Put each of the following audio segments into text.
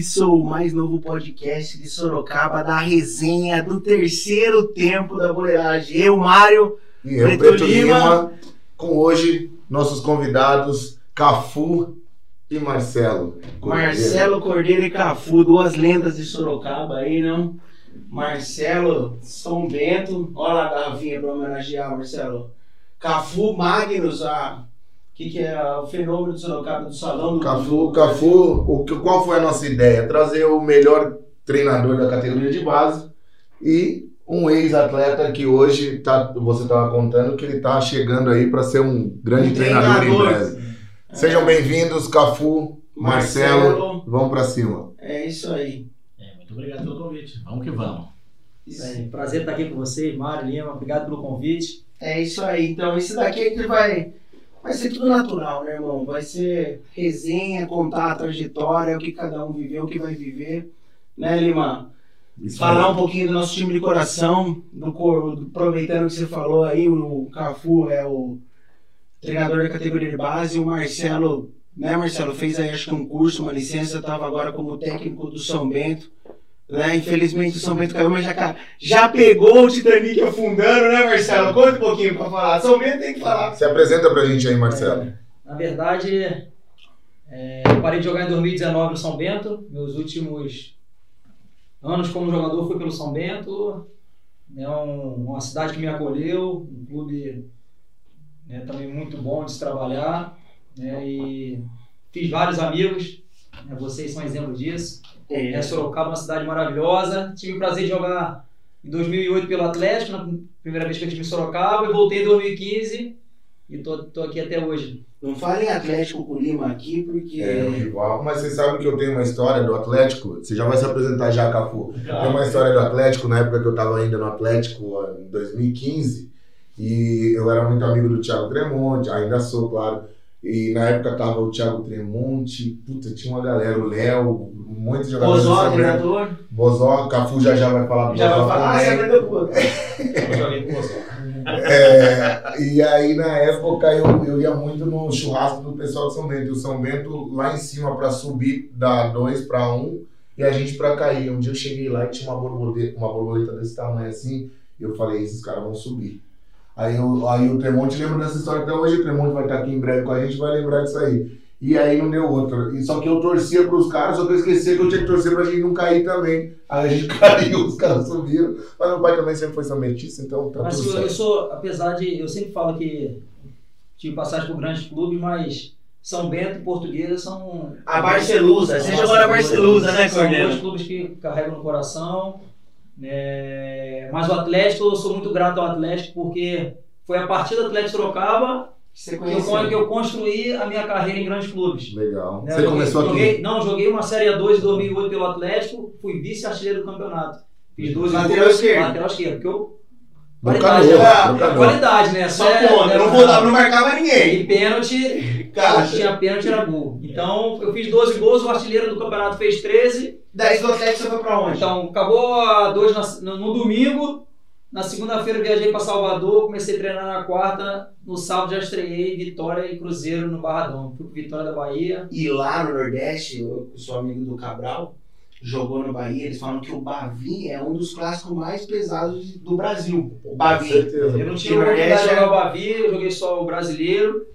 Isso, o mais novo podcast de Sorocaba da resenha do terceiro tempo da boleiragem. Eu, Mário, e eu, Preto, Preto Lima. Lima, com hoje nossos convidados Cafu e Marcelo. Cordeiro. Marcelo Cordeiro e Cafu, duas lendas de Sorocaba aí, não? Marcelo, São Bento, olha lá a garrafinha para homenagear, Marcelo. Cafu Magnus, a que, que é o fenômeno do Sorocaba do Salão do Cafu, Cafu, o, qual foi a nossa ideia? Trazer o melhor treinador da categoria de base e um ex-atleta que hoje tá, você estava contando que ele está chegando aí para ser um grande treinador, treinador, em breve. É. Sejam bem-vindos, Cafu, Marcelo, Marcelo, vamos para cima. É isso aí. É, muito obrigado pelo convite. Vamos que vamos. Isso aí. Prazer estar aqui com vocês, Mário Lima. Obrigado pelo convite. É isso aí. Então, isso daqui a gente vai vai ser tudo natural, né, irmão? Vai ser resenha, contar a trajetória, o que cada um viveu, o que vai viver, né, Lima? Isso Falar é. um pouquinho do nosso time de coração, do, aproveitando que você falou aí, o Cafu é o treinador da categoria de base, o Marcelo, né, Marcelo, fez aí acho que um curso, uma licença, estava agora como técnico do São Bento. Né? Infelizmente o São Bento caiu, mas já, já pegou o Titanic afundando, né, Marcelo? Conta um pouquinho para falar. São Bento tem que falar. Se apresenta pra gente aí, Marcelo. É, na verdade, é, eu parei de jogar em 2019 no São Bento. Meus últimos anos como jogador foi pelo São Bento. É um, uma cidade que me acolheu, um clube né, também muito bom de se trabalhar. Né, e fiz vários amigos, né, vocês são exemplo disso. É. é. Sorocaba é uma cidade maravilhosa. Tive o prazer de jogar em 2008 pelo Atlético, na primeira vez que eu estive em Sorocaba, e voltei em 2015 e tô, tô aqui até hoje. Não fale em Atlético com Lima aqui, porque. É, rival. Mas você sabe que eu tenho uma história do Atlético. Você já vai se apresentar já, Cafu. Tem uma história do Atlético na época que eu estava ainda no Atlético, em 2015. E eu era muito amigo do Thiago Tremonte, ainda sou, claro. E na época tava o Thiago Tremonte, puta, tinha uma galera, o Léo, muitos jogadores. Bozó, treinador. Bozó, Cafu já já vai falar do Já vai falar, ah, você aprendeu Eu joguei com Bozó. É, e aí na época eu, eu ia muito no churrasco do pessoal de São Bento. E o São Bento lá em cima para subir da 2 para 1 e a gente para cair. Um dia eu cheguei lá e tinha uma borboleta, uma borboleta desse tamanho assim. E eu falei, esses caras vão subir. Aí, eu, aí o Tremonte lembra dessa história até hoje. O Tremonte vai estar aqui em breve com a gente vai lembrar disso aí. E aí não deu outra. E só que eu torcia para os caras, só que eu esqueci que eu tinha que torcer para a gente não cair também. Aí a gente caiu, os caras subiram. Mas meu pai também sempre foi samentista, então tá mas tudo eu, certo. eu sou, apesar de. Eu sempre falo que tive passagem por grandes clubes, mas São Bento e Portuguesa são. A Barcelusa, você jogou na Barcelusa, né, Cornélio? São dois clubes que carregam no coração. É... Mas o Atlético, eu sou muito grato ao Atlético porque foi a partir do Atlético Sorocaba que, eu, que eu construí a minha carreira em grandes clubes. Legal. Né? Você joguei, começou joguei, aqui? Não, joguei uma Série A2 em 2008 pelo Atlético, fui vice-artilheiro do campeonato. Fiz 12 lateral gols. Esquerdo. Lateral esquerdo. Porque eu Qualidade, né? qualidade, né? Só é, ponto, não, vou dar, não marcava ninguém. E pênalti, Cara. tinha pênalti, era gol. Então, eu fiz 12 gols, o artilheiro do campeonato fez 13. 10 do Atlético você foi pra onde? Então, acabou a 2 no, no domingo, na segunda-feira viajei para Salvador, comecei a treinar na quarta. No sábado já estreiei Vitória e Cruzeiro no Barradão. Fui pro Vitória da Bahia. E lá no Nordeste, eu sou amigo do Cabral, jogou no Bahia. Eles falam que o Bavi é um dos clássicos mais pesados do Brasil. O Bavi. Eu não tive oportunidade de jogar o Bavi, eu joguei só o brasileiro.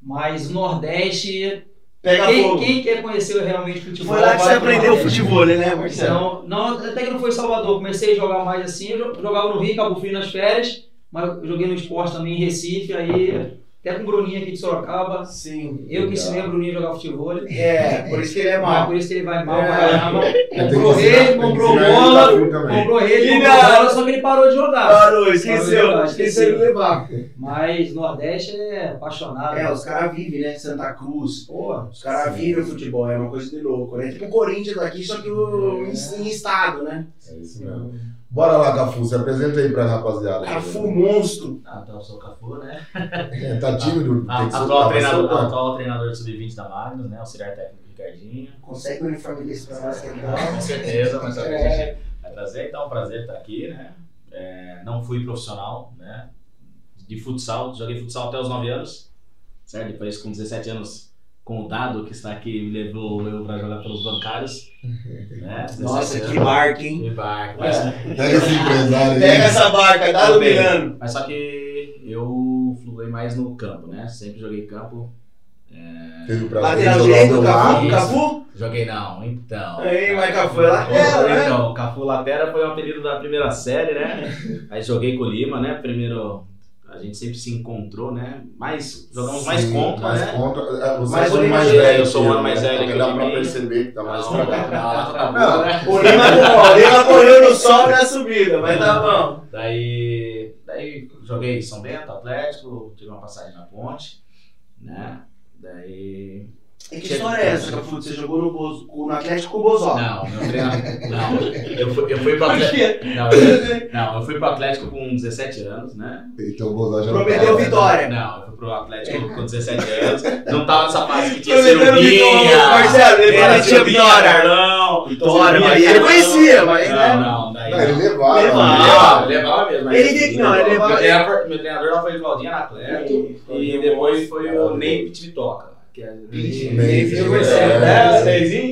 Mas o Nordeste Pega quem, quem quer conhecer realmente futebol. Foi lá que você aprendeu o futebol, né, Marcelo? Não, não, até que não foi em Salvador. Comecei a jogar mais assim. Eu jogava no Rio, Cabo Frio nas férias, mas joguei no esporte também em Recife. Aí até com o Bruninho aqui de Sorocaba. Sim. Eu que ensinei o Bruninho a jogar futebol. É, por isso que ele é mal. por isso que ele vai mal é. Comprou rede, comprou bola, comprou rede, comprou bola, só que ele parou de jogar. Parou, esqueceu. Esqueceu de levar. Mas Nordeste é apaixonado. É, os caras vivem, né? Santa Cruz. Pô, os caras vivem o futebol, é uma coisa de louco, né? Tipo o Corinthians daqui, só que o, é. em, estado, né? É isso mesmo. Bora lá, Cafu, se apresenta aí pra rapaziada. Cafu monstro. Ah, então eu sou o Cafu, né? É, tá tímido. A, a, atual, treinador, atual treinador do Sub-20 da Magnus, né? Auxiliar técnico Ricardinho. Consegue uniformizar isso pra nós, que é Com certeza, mas é. a gente vai trazer. Então é um prazer estar aqui, né? É, não fui profissional, né? De futsal, joguei futsal até os 9 anos, certo? Depois com 17 anos com o Dado, que está aqui, me levou eu para jogar pelos bancários. Né? Nossa, 17 que barco, hein? Que barco. Mas, Pega esse empresário aí. Pega essa barca, bem. Milano. mas só que eu flutuei mais no campo, né? Sempre joguei campo. Teve o prazer de jogar do Cafu. Cafu? Joguei não, então. Aí, mas Cafu é lateral, né? Então, Cafu Latera foi o apelido da primeira série, né? Aí joguei com o Lima, né? Primeiro, a gente sempre se encontrou, né? Mais, jogamos mais Sim, contra, mais né? contra. É, Você Mais mais é- velho. eu sou o que ano mais né? velho que Dá pra perceber que tá mais Não, estragado. não, tá né? O Lima, o Lima correu no sol na subida, mas tá bom. Daí, daí joguei São Bento, Atlético, tive uma passagem na ponte, né? Daí. E que história é essa, Cafu? Você jogou no, Bozo- no Atlético com o Bozó? Não, meu treinador. Não, eu fui, eu fui pro Atlético. Não, eu, não, eu fui pro Atlético com 17 anos, né? Então o Bozó já não Prometeu né? vitória. Não, eu fui pro Atlético com 17 anos. Não tava nessa fase que tinha vitória, Marcelo, ele era prometia vitória. Carlão. Vitória, Cirubinha, mas ele conhecia, mas, Não, né? não, daí. Não, ele não. levava. Levava. né? Levava, levava mesmo. Ele tem que- não, ele levava- Meu treinador, lá foi o Claudinho Anacleto e depois foi o Ney Pitvitoca. Que é eu conheci,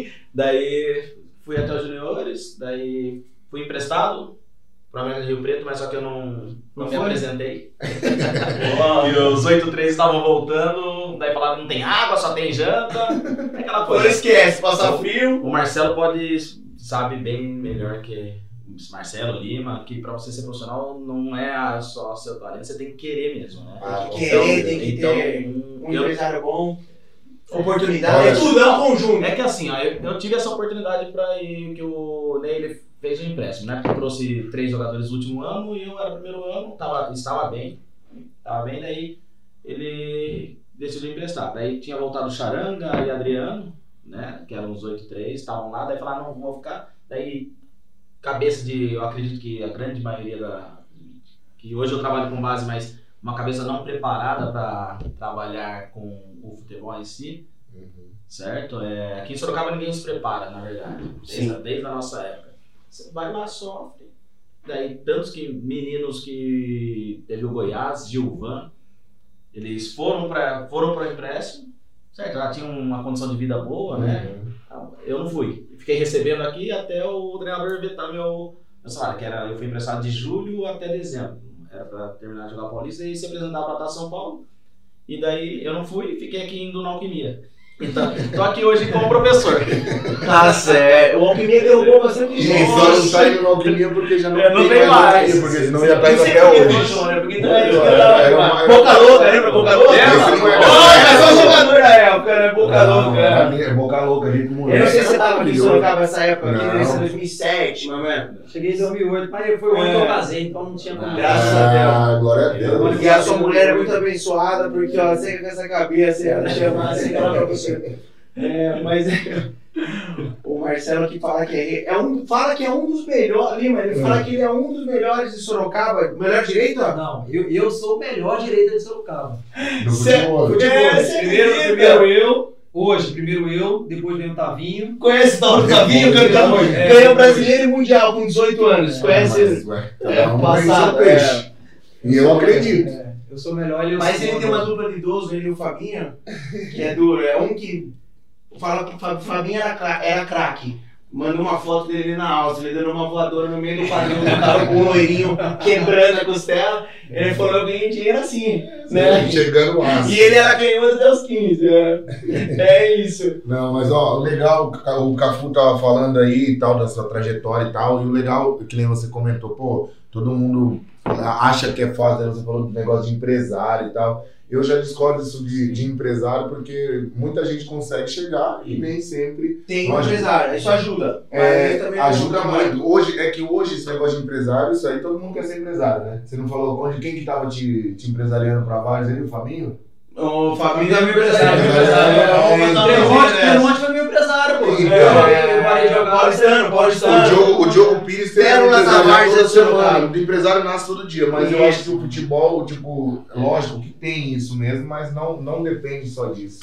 é. Daí fui até os juniores, daí fui emprestado pra América de Rio Preto, mas só que eu não, não Não me foi? apresentei. e os 8-3 estavam voltando, daí falaram não tem água, só tem janta. Aquela Não coisa. esquece, passar frio. O Marcelo pode sabe bem melhor que Marcelo Lima, que pra você ser profissional não é só seu talento, você tem que querer mesmo, né? Ah, Tem que querer, tem que então, ter um empresário bom, oportunidade, Olha, é tudo, é um conjunto. é que assim, ó, eu, eu tive essa oportunidade pra ir, que o Ney ele fez um empréstimo, né? Porque trouxe três jogadores no último ano e eu era primeiro ano, tava, estava bem, tava bem, daí ele decidiu emprestar. Daí tinha voltado o Charanga e Adriano, né? Que eram os 8-3, estavam lá, daí falaram, não, vou ficar. Daí, cabeça de, eu acredito que a grande maioria da. que hoje eu trabalho com base, mas uma cabeça não preparada para trabalhar com o futebol em si Uhum. certo? É, aqui em Sorocaba ninguém se prepara, na verdade, desde, desde a nossa época. Você vai lá, sofre. Daí, tantos que meninos que teve o Goiás, Gilvan, eles foram para foram para empréstimo, certo? Já tinham uma condição de vida boa, né? Eu não fui. Fiquei recebendo aqui até o treinador vetar meu, meu salário, que era, eu fui emprestado de julho até dezembro. Era para terminar de jogar Paulista e se apresentar para estar São Paulo. E daí eu não fui e fiquei aqui indo na Alquimia. Então, tô aqui hoje como professor. Tá certo. O Alquimia derrubou bastante E só não tá indo na alquimia porque já não, É, não tem mais. alquimia, porque senão ia estar indo até hoje. né? Porque também É, Boca Louca, lembra Boca Louca? É é só jogador da época, né? Boca Louca. era minha- Boca louca, gente moleque. Eu não sei se você tava aqui em. Sorocaba nessa época, aqui nesse 2007, meu mano. Cheguei em 2008, mas foi o ano que eu casei, então não tinha como. Ah, Graças a Deus. Ah, glória a Deus. E a sua mulher é muito abençoada, porque ó, você com essa cabeça, ela chama assim, ela pra você. É, mas o Marcelo que fala que é, é um, fala que é um dos melhores, Lima, ele fala que ele é um dos melhores de Sorocaba, melhor direito. Não, eu, eu sou o melhor direita de Sorocaba. Futebol. É, você primeiro, primeiro eu, hoje, primeiro eu, depois vem o Tavinho. Conhece o Tauro Tavinho, campeão, é. ganhou brasileiro e mundial com 18 anos, É, conhece Mas, ele? ué, É, passado, peixe. E eu acredito. Eu sou melhor e eu Mas ele tem uma dupla de idoso, ele e o Fabinho, que é duro. É um que fala que o Fa- Fabinho era, cra- era craque. Mandou uma foto dele na Áustria, ele dando uma voadora no meio do quadril do cara com um loirinho quebrando a costela. Ele falou: Eu ganhei dinheiro assim, né? Chegando lá. E ele era canhoto até os 15. É, é isso. Não, mas ó, o legal, o Cafu tava falando aí e tal, da sua trajetória e tal, e o legal, que nem você comentou, pô, todo mundo acha que é fácil, né? você falou do negócio de empresário e tal. Eu já discordo disso de, de empresário, porque muita gente consegue chegar e nem sempre Tem um empresário, isso ajuda. É, ajuda muito. Hoje, é que hoje esse negócio de empresário, isso aí todo mundo quer ser empresário, né? Você não falou onde, quem que tava te, te empresariando pra vários aí, o Fabinho? O Fabinho é meu empresário, empresário. empresário. Tremonte, Tremonte foi meu empresário, pô. Então, eu parei de jogar. Paulistano, O Paulistano. Diogo, o Diogo Pires Pérolas várzea toda do semana. O empresário nasce todo dia, mas eu acho que o futebol, tipo, lógico que tem isso mesmo, mas não, não depende só disso.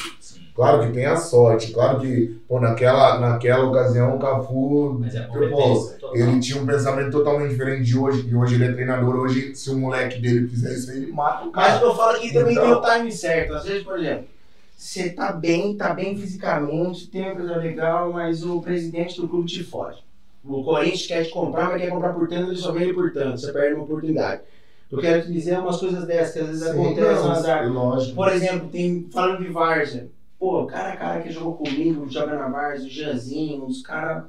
Claro que tem a sorte, claro que, pô, naquela, naquela ocasião o Cafu, Mas é pô, ele tinha um pensamento totalmente diferente de hoje, que hoje ele é treinador, hoje se o moleque dele fizer isso ele mata o Mas cara. eu falo que também Então. tem o time certo. Às vezes, por exemplo, você tá bem, tá bem fisicamente, tem uma coisa legal, mas o presidente do clube te fode. O Corinthians quer te comprar, mas quer comprar por tanto, ele só vende por tanto, você perde uma oportunidade. Eu quero te dizer umas coisas dessas que às vezes Sim, acontecem não, no azar. Lógico. Por exemplo, tem, falando de Várzea, pô, cara, cara que jogou comigo, joga na Várzea, o Janzinho, uns caras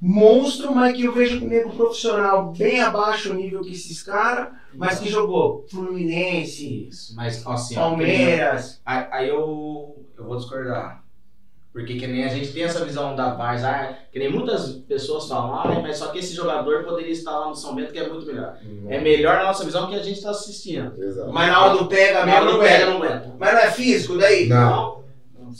monstro, mas que eu vejo comigo profissional bem abaixo o nível que esses caras, mas que jogou Fluminense, Isso, mas assim, Palmeiras. Aí, aí eu, eu vou discordar. Porque que nem a gente tem essa visão da Vars, ah, que nem muitas pessoas falam, ah, mas só que esse jogador poderia estar lá no São Bento, que é muito melhor. É melhor na nossa visão que a gente está assistindo. Exato. Mas na hora do pega Não, não não pega, pega. não aguenta. Mas não é físico daí? Não. Você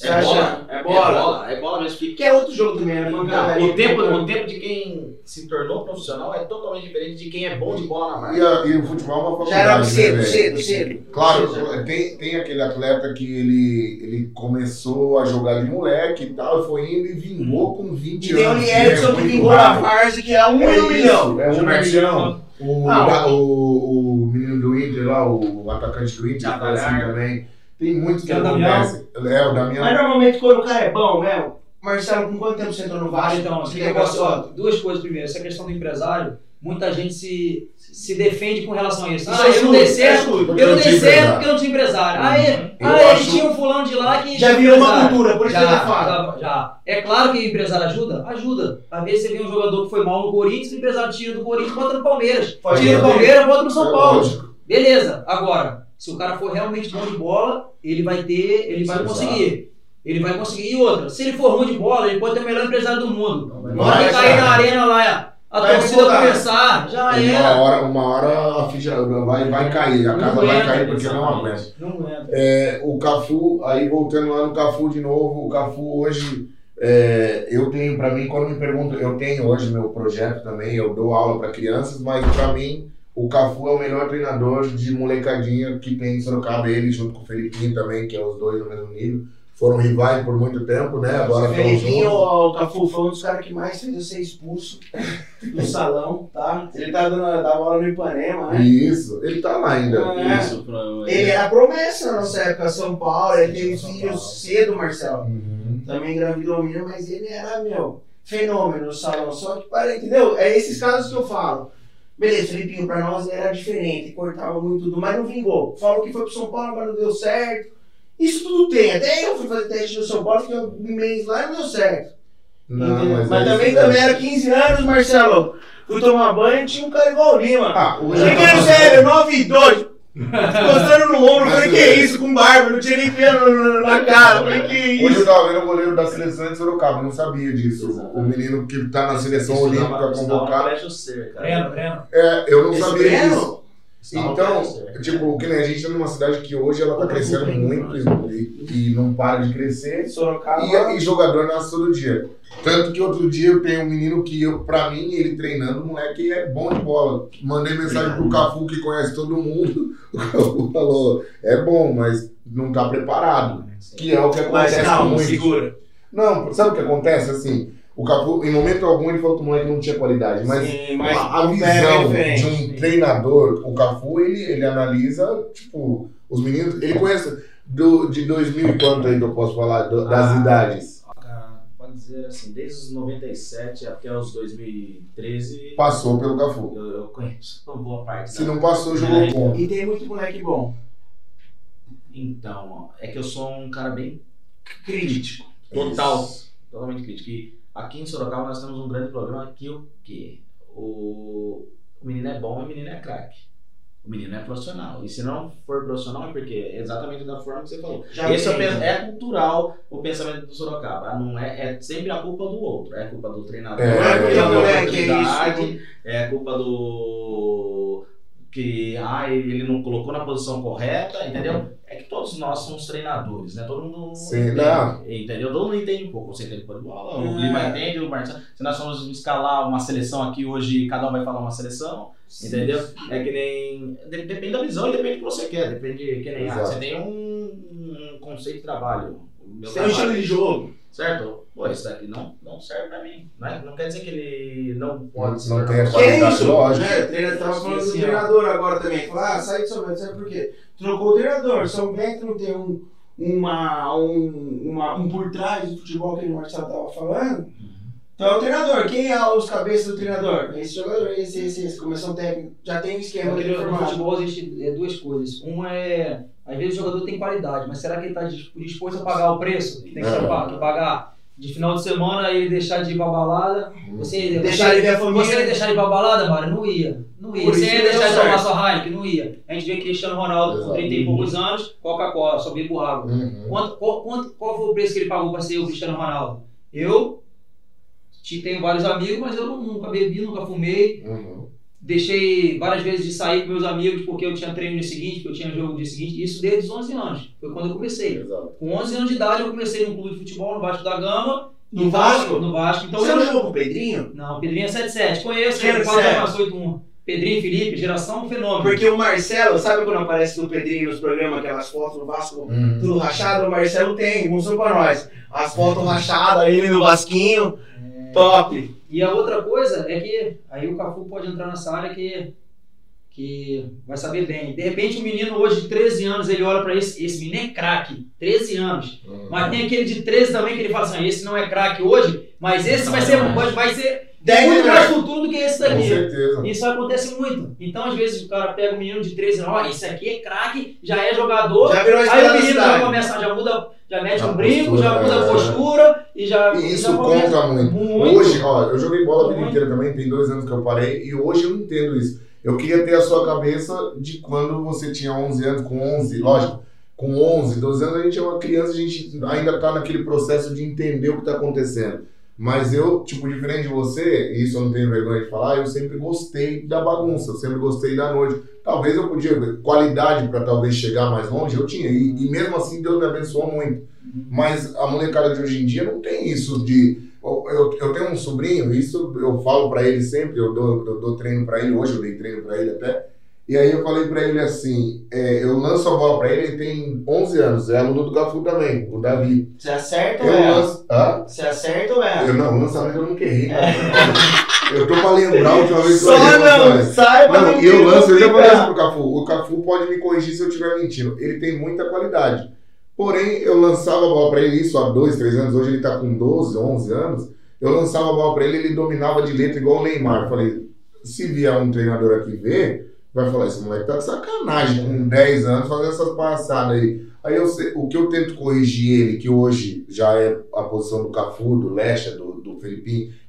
É acha? bola, É É bola. bola, é bola mesmo. Que, Que é outro jogo também, né? Não, o, tempo, o tempo de quem se tornou profissional é totalmente diferente de quem é bom de bola na E, Vars. a- e o futebol é uma faculdade. Já era né, cedo, velho? cedo, cedo. Claro, Cedo. tem, tem aquele atleta que ele, ele começou a jogar de moleque e tal, e foi indo e vingou com 20 E tem o anos. Lierson é que vingou na. Várzea, que é um É isso, milhão. É um milhão. O, Ah, da- o, o menino do Inter lá, o atacante do Inter, que foi assim também. Tem muitos que Que é o. É, Damião. Mas normalmente quando o cara é bom mesmo, Marcelo, com quanto tempo você entrou no Vasco? Então, Você esse tem negócio, ó, duas coisas primeiro. Essa questão do empresário, muita gente se, se defende com relação a isso. Isso Ah, é eu não dei é certo. Porque eu não dei certo porque eu não tinha empresário. Ah, ele, Eu ele acho- tinha um fulano de lá que Já virou uma cultura, por isso já, que eu falo. já, já. É claro que o empresário ajuda? Ajuda. Às vezes você vê um jogador que foi mal no Corinthians, o empresário tira do Corinthians e bota no Palmeiras. Pode tira do. Palmeiras, bota no São É Paulo. Beleza, agora, se o cara for realmente bom de bola, ele vai ter, ele vai Sim, conseguir. Ele vai conseguir. E outra, se ele for ruim de bola, ele pode ter o melhor empresário do mundo. Na hora que cair na arena lá, a Vai torcida começar, já Uma era. hora, uma hora a ficha vai, vai cair, a casa vai cair porque não aguenta. Não. É, o Cafu, aí voltando lá no Cafu de novo, o Cafu hoje, é, eu tenho pra mim, quando me perguntam, eu tenho hoje meu projeto também, eu dou aula pra crianças, mas pra mim o Cafu é o melhor treinador de molecadinha que tem em Sorocaba, ele junto com o Felipinho também, que é os dois no mesmo nível. Foram rivais por muito tempo, né? Agora O Felipinho, o Cafu, foi um dos caras que mais fez eu ser expulso do salão, tá? Ele tá dando dava aula no Ipanema, né? Isso, ele tá lá ainda. É. Isso, pro- Ele era promessa na nossa época, São Paulo, ele teve filhos cedo, Marcelo. Uhum. Também engravidou a menina, mas ele era, meu, fenômeno no salão. Só que, para, entendeu? É esses casos que eu falo. Beleza, Felipinho, pra nós era diferente, cortava muito tudo, mas não vingou. Falou que foi pro São Paulo, mas não deu certo. Isso tudo tem. Até eu fui fazer teste no São Paulo, fiquei um mês lá e não deu certo. Não, mas, mas é também, isso também era 15 anos, Marcelo. Fui tomar banho e tinha um cara igual o Lima. Ah, hoje Cheguei no sério, 9 e 2. Postando no ombro, falei, que isso, com barba, não tinha nem pelo na cara. Falei, que Hoje eu isso. tava vendo o goleiro da seleção de Sorocaba, eu não sabia disso. O menino que tá na seleção Isso olímpica convocado. Breno, Breno. É, eu não Esse sabia Breno? disso. Então, ser. tipo, que nem a gente tá numa cidade que hoje ela tá crescendo muito e, e não para de crescer. Sorocaba. E, e jogador nasce todo dia. Tanto que outro dia eu tenho um menino que, eu, pra mim, ele treinando, o moleque é bom de bola. Mandei mensagem pro Cafu, que conhece todo mundo. O Cafu falou: é bom, mas não tá preparado. Que é o que Mas acontece com calma, segura. Não, sabe o que acontece? Assim, o Cafu, em momento algum, ele falou que o moleque não tinha qualidade, mas Sim, mas a, a é visão diferente. de um treinador, o Cafu, ele, ele analisa, tipo, os meninos, ele conhece do, de 2000 e quanto aí que eu posso falar, do- das Ah. idades. Cara, pode dizer assim, desde os 97 até os 2013, Passou pelo Cafu. eu, eu conheço uma boa parte. Se não passou, jogou com. E tem muito moleque bom. Então, ó, é que eu sou um cara bem Crítico. total, totalmente crítico. E aqui em Sorocaba nós temos um grande problema que o quê? O, o menino é bom e o menino é craque. O menino é profissional. E se não for profissional é porque é exatamente da forma que você falou. Já Esse é, pen- é cultural o pensamento do Sorocaba. Não é, é sempre a culpa do outro. É culpa do treinador, É, que é, não deu moleque, é oportunidade, é culpa do que ah, ele não colocou na posição correta, entendeu? É que todos nós somos treinadores, né? Todo mundo Sim, entende, não. entendeu? Todo mundo entende um pouco. Você entende por bola, o É. Lima entende, o Marcelo. Se nós formos escalar uma seleção aqui hoje, cada um vai falar uma seleção, entendeu? É que nem. de- Depende da visão e depende do que você quer. Depende que nem. ah, você tem um, um conceito de trabalho. Você tem um estilo de jogo. Certo? Pô, isso daqui não, não serve pra mim. Não, é- não quer dizer que ele não pode se Não tem a Que é Qualidade, lógico. Né? O treinador tava falando do Sim, ó. treinador agora também. Falar, ah, sai de São Bento, sabe por quê? Trocou o treinador. São Bento não tem um, uma, um, uma, um por trás do futebol que o Marcelo estava falando. Então é o treinador. Quem é os cabeças do treinador? Esse jogador, esse, esse, esse. Comissão técnica. Já tem um esquema no futebol existe é, duas coisas. Uma é, às vezes o jogador tem qualidade, mas será que ele está disposto a pagar o preço que tem que, É. que pagar? De final de semana ele deixar de ir pra balada. Você, Deixar ele ver a família. Você ia deixar de ir pra balada, Mário? Não ia. Não ia. Por Você ia deixar de tomar sua Heineken? Não ia. A gente vê Cristiano Ronaldo com Exato. 30 e poucos anos, Coca-Cola, só bebo água. Uhum. Quanto, qual, quanto, qual foi o preço que ele pagou para ser o Cristiano Ronaldo? Eu te- tenho vários amigos, mas eu nunca bebi, nunca fumei. Uhum. Deixei várias vezes de sair com meus amigos porque eu tinha treino no dia seguinte, porque eu tinha jogo no dia seguinte. Isso desde os 11 anos. Foi quando eu comecei. Exato. Com 11 anos de idade eu comecei num clube de futebol no Vasco da Gama. No Vasco? No Vasco. Então Você eu não jogou com o Pedrinho? Não, Pedrinho é 77. Conheço, é ele 4 sete? mais 8 1. Pedrinho, Felipe, geração fenômeno. Porque o Marcelo, sabe quando aparece do Pedrinho nos programas, aquelas fotos do Vasco Uhum. tudo rachado? O Marcelo tem, mostrou pra nós. As fotos rachadas, ele no Vasquinho. Top. E a outra coisa é que aí o Cafu pode entrar nessa área que, que vai saber bem. De repente, o menino hoje de 13 anos, ele olha pra esse, esse menino é craque, 13 anos. Uhum. Mas tem aquele de 13 também que ele fala assim: esse não é craque hoje, mas esse vai ser, vai, vai ser Dez muito mais futuro do que esse Com daqui. certeza. Isso acontece muito. Então, às vezes, o cara pega um menino de 13 anos, ó, esse aqui é craque, já é jogador. Já virou a Aí o menino já começa, já muda, já mete A um brinco, postura, já muda a é. postura e já. E isso já conta muito. Muito. Hoje, ó, eu joguei bola a vida Muito. inteira também, tem dois anos que eu parei, e hoje eu não entendo isso. Eu queria ter a sua cabeça de quando você tinha 11 anos, com 11, lógico, com 11, 12 anos a gente é uma criança, a gente ainda tá naquele processo de entender o que tá acontecendo. Mas eu, tipo, diferente de você, e isso eu não tenho vergonha de falar, eu sempre gostei da bagunça, eu sempre gostei da noite. Talvez eu podia, qualidade para talvez chegar mais longe, eu tinha, e, e mesmo assim Deus me abençoou muito. Mas a molecada de hoje em dia não tem isso de. Eu, eu- tenho um sobrinho, isso eu falo pra ele sempre, eu dou, eu dou treino pra ele, hoje eu dei treino pra ele até. E aí eu falei pra ele assim: é, eu lanço a bola pra ele, ele tem 11 anos, é aluno do Cafu também, o Davi. Você acerta Eu ou erra? lanço. Você acerta ou erra? Eu não, lançamento eu nunca errei. cara. Eu tô pra lembrar a última vez que eu errei não, lançamento. saiba Não, não e eu lanço, eu já falei isso pro Cafu. O Cafu pode me corrigir se eu estiver mentindo. Ele tem muita qualidade. Porém, eu lançava a bola pra ele isso há dois, três anos. Hoje ele tá com 12, 11 anos. Eu lançava a bola pra ele, ele dominava de letra igual o Neymar. Eu falei, se vier um treinador aqui ver, vai falar, esse moleque tá de sacanagem, com 10 anos, fazendo essas palhaçadas aí. Aí eu o que eu tento corrigir ele, que hoje já é a posição do Cafu, do Lecha, do, do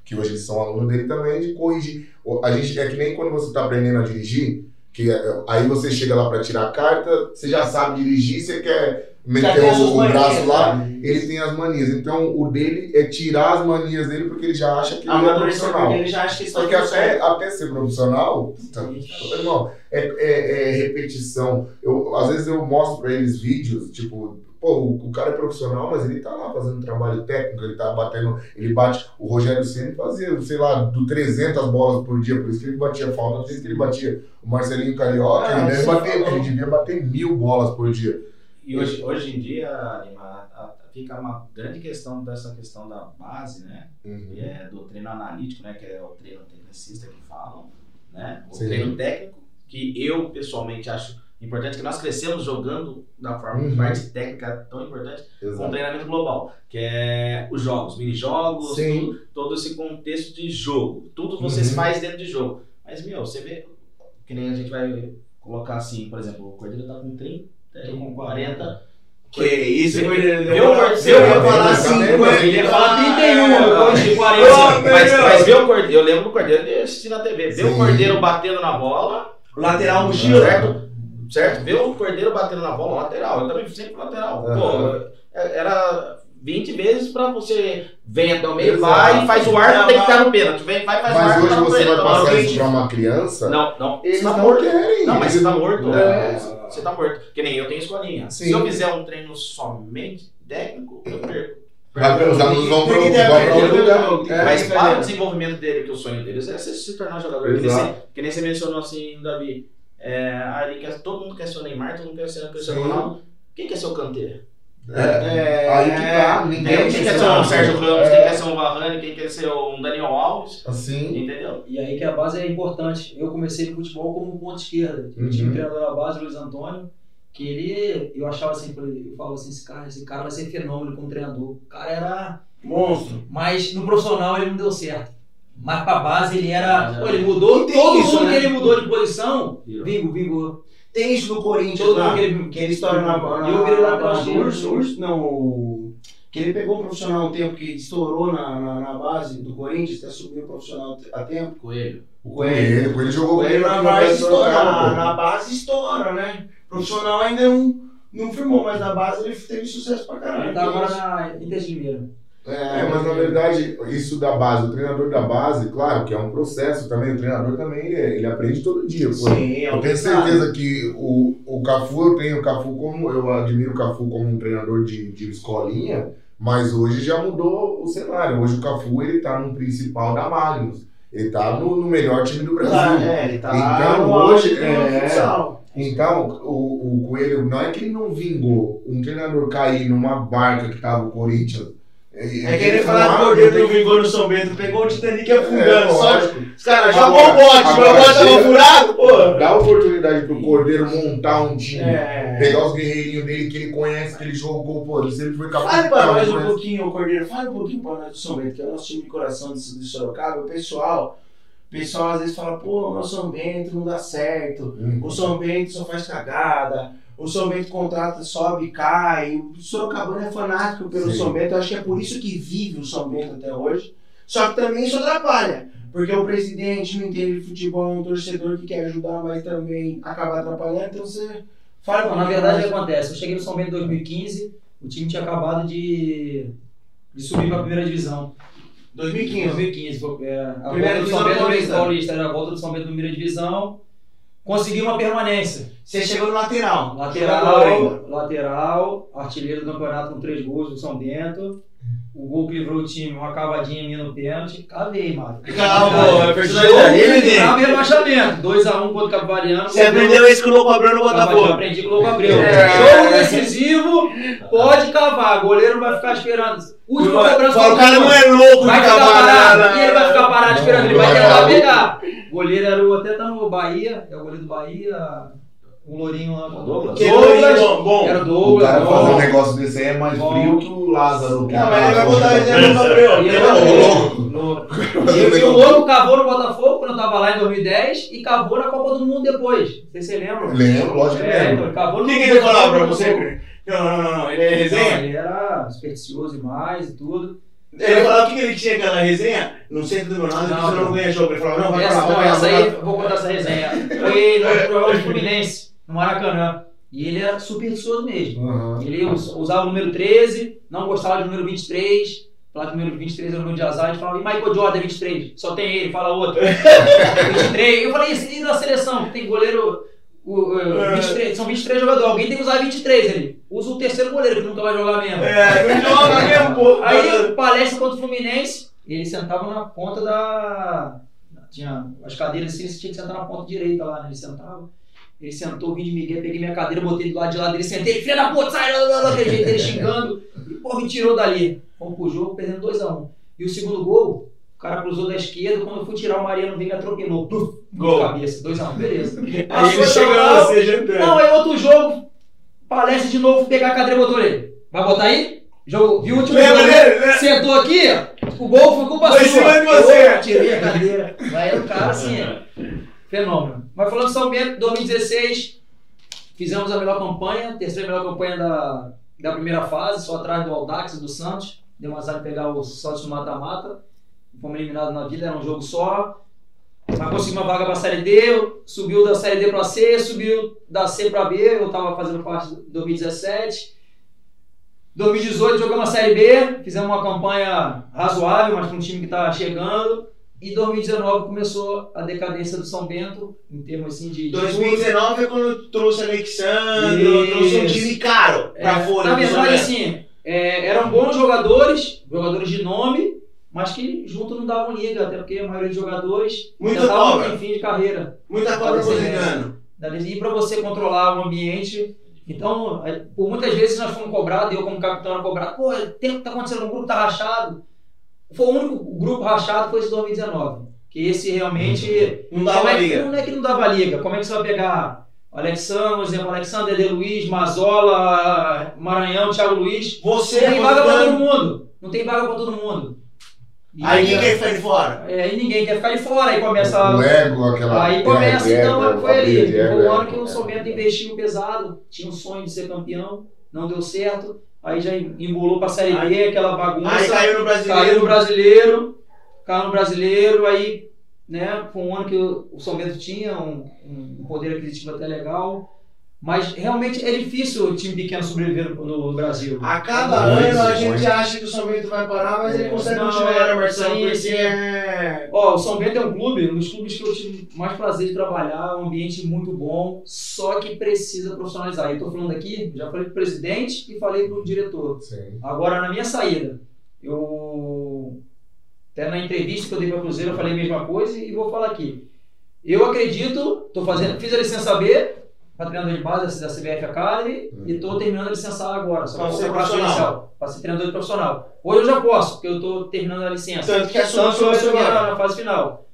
que hoje eles são alunos dele também, de corrigir. A gente, é que nem quando você tá aprendendo a dirigir, que é- aí você chega lá pra tirar a carta, você já sabe dirigir, você quer meter o, o braço lá, né? ele tem as manias. Então o dele é tirar as manias dele porque ele já acha que ele é profissional. ele já acha que isso Porque tá até, até ser profissional, puta, irmão, é, é- é repetição. Eu, às vezes eu mostro pra eles vídeos, tipo, pô, o, o cara é profissional, mas ele tá lá fazendo trabalho técnico, ele tá batendo, ele bate, o Rogério Ceni fazia, sei lá, do 300 bolas por dia, por isso que ele batia falta, por isso que ele batia o Marcelinho Carioca, Ah, ele, deve bater, falou. ele devia bater mil bolas por dia. E hoje, hoje em dia, Lima, fica uma grande questão dessa questão da base, né? Uhum. Que é do treino analítico, né? Que é o treino tecnicista que falam, né? O Sim. treino técnico, que eu pessoalmente acho importante, que nós crescemos jogando da forma Uhum. parte técnica tão importante, com o Exato. treinamento global, que é os jogos, mini-jogos, tudo- todo esse contexto de jogo. Tudo vocês Uhum. fazem dentro de jogo. Mas, meu, você vê, que nem a gente vai colocar assim, por exemplo, o Cordeiro tá com 30, Tô com 40. Que isso, Meu Cordeiro? Deus, Eu ia falar Deus, 50. Ele ia falar 31, Ah, eu de Ô, 40. Mas, mas vê o Cordeiro, eu lembro do Cordeiro de assistir na TV. Vê Sim. o Cordeiro batendo na bola, Lateral mochila. certo? Certo? Vê o Cordeiro batendo na bola lateral. Eu também sempre lateral. Aham. Pô, é- era 20 vezes pra você vem até o meio, Exato. vai, faz o arco, tem que estar no pênalti. Vem, vai, faz o Mas arco, hoje tá você vai pênalti. passar Alguém isso pra uma criança, Não, não, eles tá não morto. querem. Não, mas você tá morto. É. Você tá morto. Que nem eu tenho escolinha. Sim. Se eu fizer um treino somente técnico, eu perco. Vai, os alunos vão pra outro lugar. tem que- É, Mas entendeu? para o desenvolvimento dele, que o sonho deles é se, se tornar jogador. Que nem, você, que nem você mencionou assim, Davi. É, ah, ele quer, todo mundo quer ser o Neymar, todo mundo quer ser o Cristiano Sim. Ronaldo. Quem quer ser o Kanté? É, aí que tá, Quem, ninguém quem quer ser um Sérgio Ramos? É. Quem quer ser um Varane? Quem quer ser um Daniel Alves? Assim, Entendeu? E aí que a base é importante. Eu comecei no futebol como ponta esquerda. Eu Uhum. tinha um treinador na base, Luiz Antônio, que ele, eu achava assim, eu falo assim, esse cara, esse cara vai ser fenômeno como treinador. O cara era Monstro. mas no profissional ele não deu certo. Mas pra base ele era. Pô, ele mudou. Todo isso, mundo né? que ele mudou de posição, vingou, vingou. Tem isso no Corinthians Todo lá, mundo que ele. que ele estoura na, eu virei na esquerdo. Urso, Urso, não, o- que ele pegou o profissional um tempo, que estourou na, na, na base do Corinthians, até subiu o profissional a tempo. Coelho. O Com ele, com ele jogou O com ele Coelho na base estoura, na, na base estoura, né? Profissional ainda não, não firmou, mas na base ele teve sucesso pra caralho. Ele tá agora na Inter de Limeira. É, mas na verdade, isso da base, o treinador da base, claro que é um processo também, o treinador também, ele, ele aprende todo dia. Sim, é Eu tenho certeza que o, o Cafu, eu tenho o Cafu como. Eu admiro o Cafu como um treinador de, de escolinha, mas hoje já mudou o cenário. Hoje o Cafu ele tá no principal da Magnus. Ele tá no, no melhor time do Brasil. Tá, é, ele tá Então, no hoje, é. Então, o, o Coelho, não é que ele não vingou um treinador cair numa barca que tava o Corinthians. É que ele falar que o Cordeiro não vingou no São Bento, pegou o Titanic afundando. É, só lógico. os caras jogou o bote, meu bote tava furado, pô. Dá oportunidade pro Cordeiro montar um time. É. Pegar os guerreirinhos dele que ele conhece, que ele jogou, pô, ele sempre foi capaz Fale pra nós um pouquinho, Cordeiro, fale um pouquinho pra nós do São Bento, que é o nosso time de coração de, de Sorocaba. O pessoal, o pessoal às vezes fala, pô, o nosso São Bento não dá certo, Hum. o São Bento só faz cagada, o São Bento contrata, sobe cai. O Sorocabana é fanático pelo Sim. São Bento, eu acho que é por isso que vive o São Bento até hoje. Só que também isso atrapalha. Porque o presidente não entende de futebol, é um torcedor que quer ajudar, mas também acaba atrapalhando. Então você fala Não, na verdade, o que acontece? Eu cheguei no São Bento em 2015, o time tinha acabado de, de subir para a primeira divisão. Em 2015. 2015. foi, é, a Primeira volta do São Bento paulista. Paulista. Era a volta do São Bento na primeira divisão. Consegui uma permanência. Você chegou no lateral. Lateral, lateral, artilheiro do campeonato com três gols do São Bento. O gol que livrou o time, uma cavadinha minha no pênalti. Cavei, mano. Calma, é personagem Jogo de grave rebaixamento. 2x1 contra o Capivariano. Você aprendeu isso com o Louco Abreu no Eu Botafogo. aprendi com o Louco Abreu. É. Jogo decisivo, pode cavar. Goleiro vai ficar esperando. Última cobrança Fala, O cara não é louco Vai de ficar parado. cavar E ele vai ficar parado esperando. Ele vai tentar pegar. O goleiro era o. Até tá no Bahia. É o goleiro do Bahia. O Lourinho lá. Douglas? Que Douglas. bom, bom. Era o O Douglas. cara bom. fazer um negócio desse aí é mais Bom. frio que o Lázaro. que Não, mas ele vai botar exemplo no Gabriel. E é. E, o Louco cavou no Botafogo quando eu tava lá em 2010 e cavou na Copa do Mundo depois. Não sei se você lembra. Lembro, lógico que É, então, lembro. cavou O que, que ele falava pra você? Não, não, não, não. Ele é resenha? ele era supersticioso demais e tudo. Ele falava o que, que ele tinha aquela resenha? No centro do que Não, você não não. ganha jogo. Ele falava, não, vai pra Essa, lá, não, vai pra lá, essa vai aí, pra lá. vou contar essa resenha. Foi no programa de Fluminense, no Maracanã. E ele era supersticioso mesmo. Aham. Ele us- usava o número 13, não gostava do número 23. Falar que o número 23 era o número de azar, ele falava, e Michael Jordan 23? Só tem ele, fala outro. 23. Eu falei, e na seleção? Tem goleiro. O, o, 23, são 23 jogadores, alguém tem que usar 23 ele. Usa o terceiro goleiro, que nunca vai jogar mesmo. É, não joga mesmo, pô. Aí, palestra contra o Fluminense, ele sentava na ponta da. Tinha as cadeiras assim, você tinha que sentar na ponta direita lá, né? Ele sentava. Ele sentou, vim de Miguel, peguei minha cadeira, botei do lado de lá dele, sentei, filha da puta, sai, lá, lá, lá, aquele jeito dele xingando. E, pô, me tirou dali. Fomos pro jogo, perdendo 2x1. E o segundo gol, o cara cruzou da esquerda, quando eu fui tirar o Mariano, me atropelou. Puf, Gol. cabeça, 2x1, beleza. Aí ele chegou você jantando. não, aí outro jogo, palestra de novo, pegar a cadeira e botou ele. Vai botar aí? Jogo, viu o último Lembra jogo? dele, né? Sentou aqui, o gol foi culpa Foi em cima de você. Eu tirei a cadeira. Vai o cara assim, é. Fenômeno. Mas falando de São Bento, 2016, fizemos a melhor campanha, terceira melhor campanha da, da primeira fase, só atrás do Aldax e do Santos. Deu uma azar de pegar o Santos no mata-mata. Fomos eliminados na vida, era um jogo só. Mas conseguimos uma vaga para a Série D, subiu da Série D para C, subiu da C para B, eu estava fazendo parte de 2017. 2018 jogamos a Série B, fizemos uma campanha razoável, mas com um time que está chegando. E 2019 começou a decadência do São Bento, em termos assim de. de 2019 é quando trouxe Alexandre, trouxe um time caro É, pra Folha. na verdade, assim, é, eram bons jogadores, jogadores de nome, mas que junto não davam liga, até porque a maioria dos jogadores Muita estavam em fim de carreira. Muita cobra Pode ser, positando. E para você controlar o ambiente. Então, é, por muitas vezes nós fomos cobrados, eu como capitão era cobrado, pô, tem que tá acontecendo, o grupo tá rachado. Foi o único grupo rachado foi esse 2019. Que esse realmente. Não dava como é que- liga. Não é que não dava liga. Como é que você vai pegar Alexandre, por exemplo, Alexandre, Ede Luiz, Mazola, Maranhão, Thiago Luiz. Você, Não tem vaga pra todo mundo. Não tem vaga pra todo mundo. E Aí quem quer ficar de fora? é, aí ninguém quer ficar de fora, aí começa. O ego, aquela. Aí começa, é, então, é, foi ali. Foi o é. ano que o São Bento investiu pesado, tinha um sonho de ser campeão, não deu certo, aí já embolou pra Série B, aquela bagunça. Aí caiu no brasileiro. Caiu no brasileiro, caiu no brasileiro, aí, né, foi um ano que o o São Bento tinha um, um poder aquisitivo até legal. Mas realmente é difícil o time pequeno sobreviver no, Brasil. A cada ano a muito. gente acha que o São Bento vai parar, mas ele É. consegue Não, continuar, né, é, Marcelo? sim, Porque é. Ó, o São Bento é um clube, um dos clubes que eu tive mais prazer de trabalhar, um ambiente muito bom, só que precisa profissionalizar. Eu tô falando aqui, já falei pro presidente e falei pro diretor. Sim. Agora, na minha saída, eu. Até na entrevista que eu dei para Cruzeiro, eu falei a mesma coisa e vou falar aqui. Eu acredito, tô fazendo, fiz a licença B para treinador de base da CBF Academy Uhum. e estou terminando a licença A agora, só para ser profissional. Para ser treinador de profissional. Hoje eu já posso, porque eu estou terminando a licença. Tanto que só eu estou na, na fase final.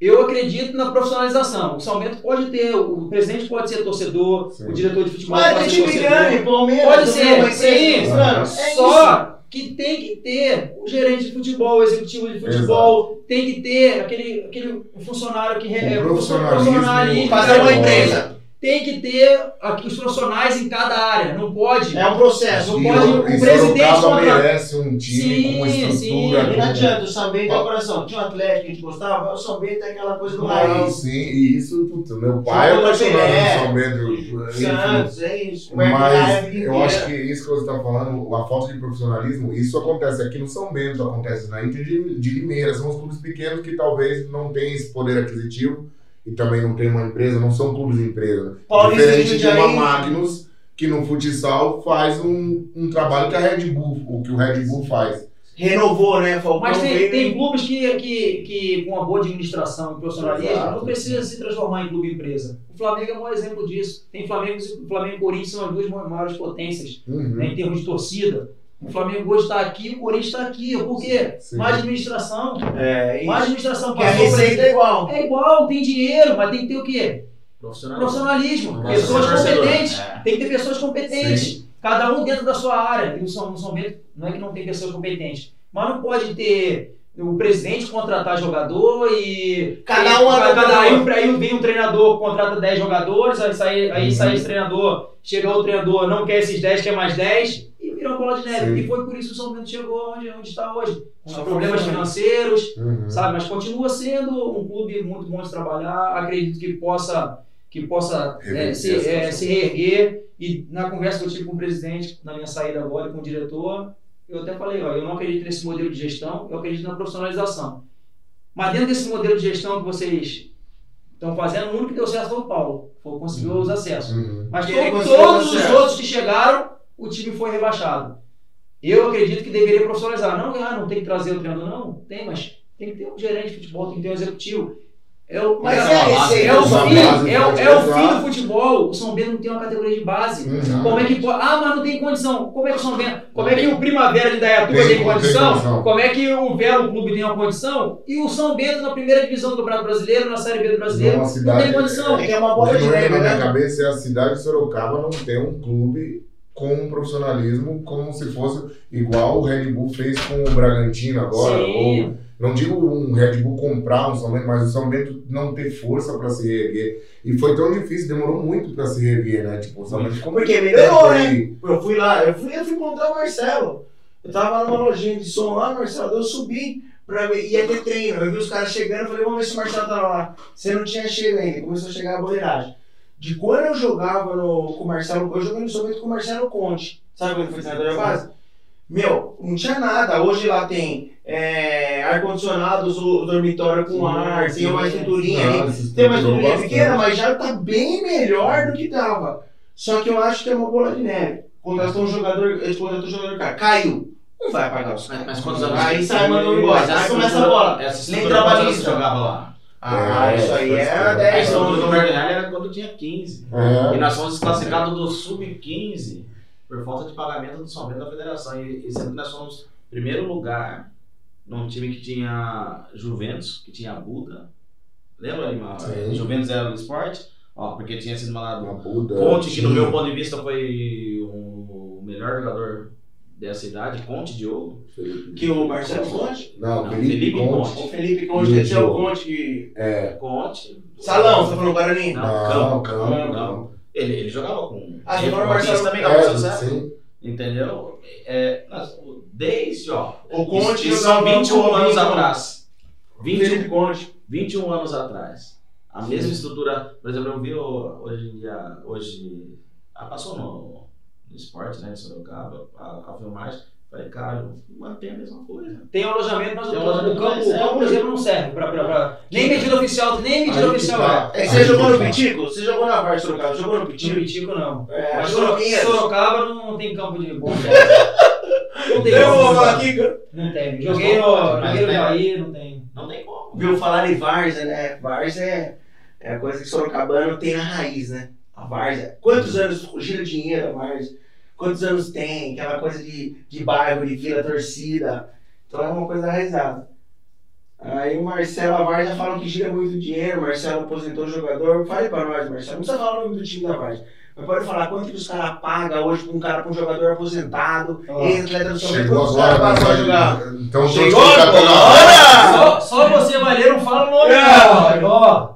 Eu acredito na profissionalização. O São Bento pode ter, o presidente pode ser torcedor, Sim. o diretor de futebol Mas pode ser torcedor. grande, Palmeiras. Pode ser, uma sim. administrando? É Só que tem que ter o gerente de futebol, o executivo de futebol, tem que ter aquele, aquele funcionário que O é profissionalismo- isso. Fazer uma empresa. Tem que ter aqui os profissionais em cada área, não pode. É um processo. Não pode o- o presidente contra- merece um time Sim, com sim. estrutura. E não com- adianta, o São Bento é o coração. Tinha um Atlético que a gente gostava, o São Bento é aquela coisa do Não, sim, e isso, puta, meu pai é apaixonado no São Bento. Santos, é isso. Mas vida eu acho que isso que você está falando, a falta de profissionalismo, isso acontece aqui no São Bento, acontece na Inter de, de Limeira. São os clubes pequenos que talvez não tenham esse poder aquisitivo e também não tem uma empresa, não são clubes de empresa. Paulista Diferente de uma. Magnus, que no futsal faz um, um trabalho que a Red Bull, o que o Red Bull faz. Renovou, né? Falcão Mas tem, veio- tem clubes que, que, que, com uma boa administração e profissionalismo, Exato. não precisa se transformar em clube empresa. O Flamengo é um bom exemplo disso. Tem Flamengo, Flamengo e Corinthians são as duas maiores potências Uhum. né, em termos de torcida. O Flamengo hoje está aqui, o Corinthians está aqui. Por quê? Sim. Mais administração. É, Mais isso. administração Porque a passou por receita é igual. É igual, tem dinheiro, mas tem que ter o quê? Profissional. Profissionalismo. Não Pessoas torcedor. competentes. É. Tem que ter pessoas competentes. Cada um dentro da sua área. E o São, o São Bento não é que não tem pessoas competentes. Mas não pode ter o presidente contratar jogador e. Cada e- um é cada, jogador. aí, aí vem um treinador, contrata 10 jogadores, aí sai, aí Uhum. sai esse treinador, chega outro treinador, não quer esses 10, quer mais 10, e vira uma bola de neve. Sim. E foi por isso que o São Bento chegou onde, onde está hoje. Com problemas foi- financeiros, Uhum. sabe? Mas continua sendo um clube muito bom de trabalhar. Acredito que possa, que possa é, se, é, se reerguer. E na conversa que eu tive com o presidente, na minha saída agora, com o diretor, eu até falei: ó, eu não acredito nesse modelo de gestão, eu acredito na profissionalização. Mas dentro desse modelo de gestão que vocês estão fazendo, o único que deu certo foi o Paulo, foi conseguiu os acessos. Uhum. Mas to- todos os outros que chegaram, o time foi rebaixado. Eu acredito que deveria profissionalizar. Não, ah, não tem que trazer o treinador, não. Tem, mas tem que ter um gerente de futebol, tem que ter um executivo. É o, Mas é, é é o Essa fim, base é, o- pode é o fim do futebol. O São Bento não tem uma categoria de base. Uhum. Como é que pode? Ah, mas não tem condição. Como é que o São Bento? Como é que o Primavera de Dayatuba Tem- tem, tem condição? Como é que o Velo Clube tem uma condição? E o São Bento na primeira divisão do Campeonato Brasileiro, na Série B do Brasileiro, não cidade- tem condição. É é uma bola de não neve, na minha né? cabeça é a cidade de Sorocaba não ter um clube com um profissionalismo como se fosse igual o Red Bull fez com o Bragantino agora. Sim. Ou, não digo um Red Bull comprar um São Bento, mas o São Bento não ter força para se reerguer. E foi tão difícil, demorou muito para se reerguer, né? Tipo, o São Bento ficou Porque melhorou, né? aí. Eu fui lá, eu fui, eu fui encontrar o Marcelo. Eu tava numa lojinha de som lá, Marcelo, eu subi pra ver, ia ter treino. Eu vi os caras chegando, eu falei, vamos ver se o Marcelo tava lá. Você não tinha chego ainda, começou a chegar a boleiragem. De quando eu jogava no, com o Marcelo, eu joguei no Somente com o Marcelo Conte. Sabe quando foi treinador da base? Meu, não tinha nada. Hoje lá tem é, ar-condicionado, o dormitório com ar, tem uma estruturinha aí. Nossa, Tem uma estruturinha pequena, mas já tá bem melhor do que tava. Só que eu acho que é uma bola de neve. Contratou um jogador, ele contratou um jogador cara, caiu. Não vai pagar os Mas, caras. mas quantos anos? Aí sai mandando embora. Aí começa a bola. Essa Nem trabalhista. jogava lá? Ah, É, isso aí. A 10 estrutura anos. do Verdenhal era quando tinha 15. É. E nós fomos desclassificados do Sub-15 por falta de pagamento do São Bento da federação. E, e sendo que nós fomos primeiro lugar num time que tinha Juventus, que tinha Buda. Lembra? Sim. Juventus era do esporte. Ó, porque tinha sido Uma mandado Buda. Conte, que no meu ponto de vista foi o melhor jogador dessa idade, Conte Diogo. Que o Marcelo Conte? Não, Não, Felipe, Felipe Conte. Conte. O Felipe Conte, E esse é o. Conte que. É. Conte. Salão, você tá falando Guarani? Não, Não, Campo. campo, Não, campo. Ele, ele jogava com. Ah, ele, falou o Marcelo também É, jogava com Zé. sim. Entendeu? É, desde, ó. O Conte isso são jogava 21 com o anos atrás. 21, Felipe Conte. 21 anos atrás. A mesma estrutura, por exemplo, eu vi hoje em dia, hoje, ah, passou no, no esporte, né, em Sorocaba, a, a filmagem, falei, cara, mantém a mesma coisa. Tem um alojamento, mas o Tem campo, o alojamento, campo, mas o é campo, por hoje. exemplo, não serve. Pra, pra, pra- Nem medida oficial, nem medida oficial tá. é. É, você jogou no tá. Pitico? Você jogou na Varte Sorocaba? Jogou no Pitico? Pitico não. É, Mas jogou no Soro- Pinheiros? Sorocaba não tem campo de bom. Não tem Eu campo vou falar aqui, cara. Não tem. Joguei no, joguei no. Jair, não tem. Não tem como. Viu falar em Várzea, né? Várzea é, é a coisa que Sorocabano tem na raiz, né? A Várzea. Quantos anos gira dinheiro a Várzea? Quantos anos tem? Aquela coisa de, de bairro, de vila, torcida. Então é uma coisa arraizada. Aí o Marcelo, a Várzea falam que gira muito dinheiro. O Marcelo aposentou jogador. Fale pra nós, Marcelo. Não precisa falar o nome do time da Várzea. Mas pode falar quanto que os caras pagam hoje pra um cara, pra um jogador aposentado, Ó, ex-atleta do São. Chegou Quantos caras pra mas jogar? vai- Então, Chegou agora! Só, só você, Valheiro, não fala o nome, É. Ó,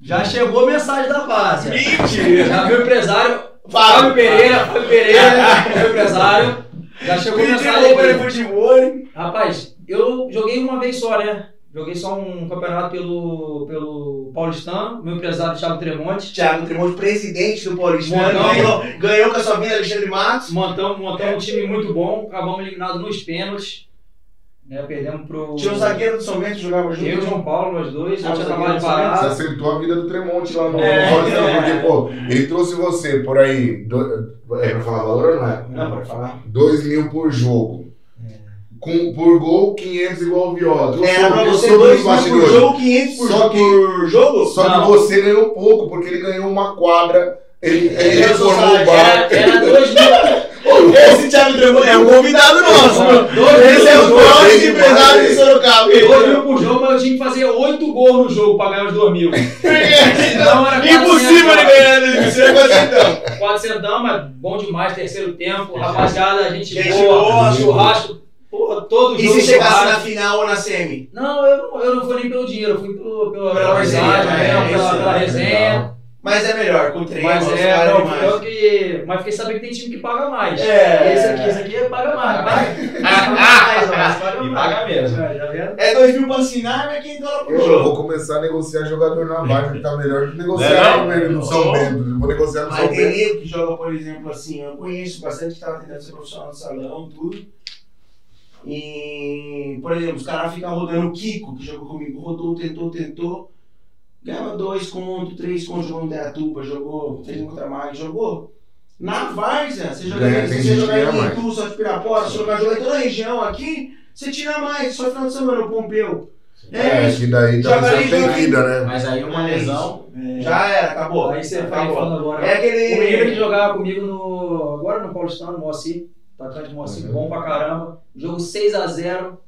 já chegou a mensagem da Várzea. Mentira! Já meu empresário, Fábio Pereira, Fábio Pereira, meu empresário. Já chegou mensagem aqui. futebol, hein? Rapaz, eu joguei uma vez só, né? Joguei só um campeonato pelo, pelo Paulistano, meu empresário Thiago Tremonte. Thiago Tremonte, presidente do Paulistano, Montão. ganhou, ganhou com a sua vida Alexandre Matos. Montamos, montamos um time muito bom, acabamos eliminados nos pênaltis. Né? Perdemos pro. Tinha um zagueiro do São Bento que jogava junto. Eu e o João Paulo, nós dois, Ah, o acabado de zagueiro do Você acertou a vida do Tremonte lá no É, é. porque, pô, ele trouxe você por aí. do- é pra falar valor ou não é? Não, pode falar. 2 mil por jogo. Com, por gol, 500 igual o Viola. Eu Era pra você soube 2 dos mil por jogo, 500 por, Só jogo, que- por jogo? Só Não. que você ganhou pouco, porque ele ganhou uma quadra. Ele, ele reformou o bar. Era, era dois mil. Esse Thiago Tremonte é um convidado nosso. Dois Esse é o dois empresário de. Sorocaba. Dois mil por jogo, mas eu tinha que fazer oito gols no jogo pra ganhar os dois mil. Não, era Impossível ele ganhar desse você vai então. 400, mas bom demais, terceiro tempo. Rapaziada, a gente Gente boa, boa. churrasco. Porra, todo E jogo se chegasse na final ou na semi? Não, eu não, eu não fui nem pelo dinheiro, eu fui pelo, pela, amizade mesmo, é, pela, pela é resenha. Mas é melhor, com treino, Mas é, não, demais. eu que. Mas fiquei sabendo que tem time que paga mais. É. Esse aqui, esse aqui paga mais. Paga, paga mais, mas paga E mais. paga mesmo. É? É 2 mil pra assinar, mas quem dólar por Eu jogo? vou começar a negociar jogador na Varsa, que tá melhor do que Não, negociar não. no São Bento. Eu Vou negociar no São Mas tem Bento. que joga, por exemplo, assim, eu conheço bastante que tava tentando ser profissional no salão, tudo. E, por exemplo, os caras ficam rodando o Kiko, que jogou comigo, rodou, tentou, tentou. Ganhava dois contos, três contos jogando Deatuba, jogou, fez um contra mais, jogou. Na Várzea, você joga Ganha, você jogar em. Itu, só de Pirapora, você jogar, jogar em toda a região aqui, você tira mais, só final de semana, o Pompeu. É, isso. que daí Joga tá joga vida, né? Mas aí uma É lesão. Já era, acabou. Aí você vai acabou. falando agora. É aquele. O menino que jogava comigo no. Agora no Paulistano, no Moacir. Atacante Moacir, Uhum. bom pra caramba. Jogo 6x0,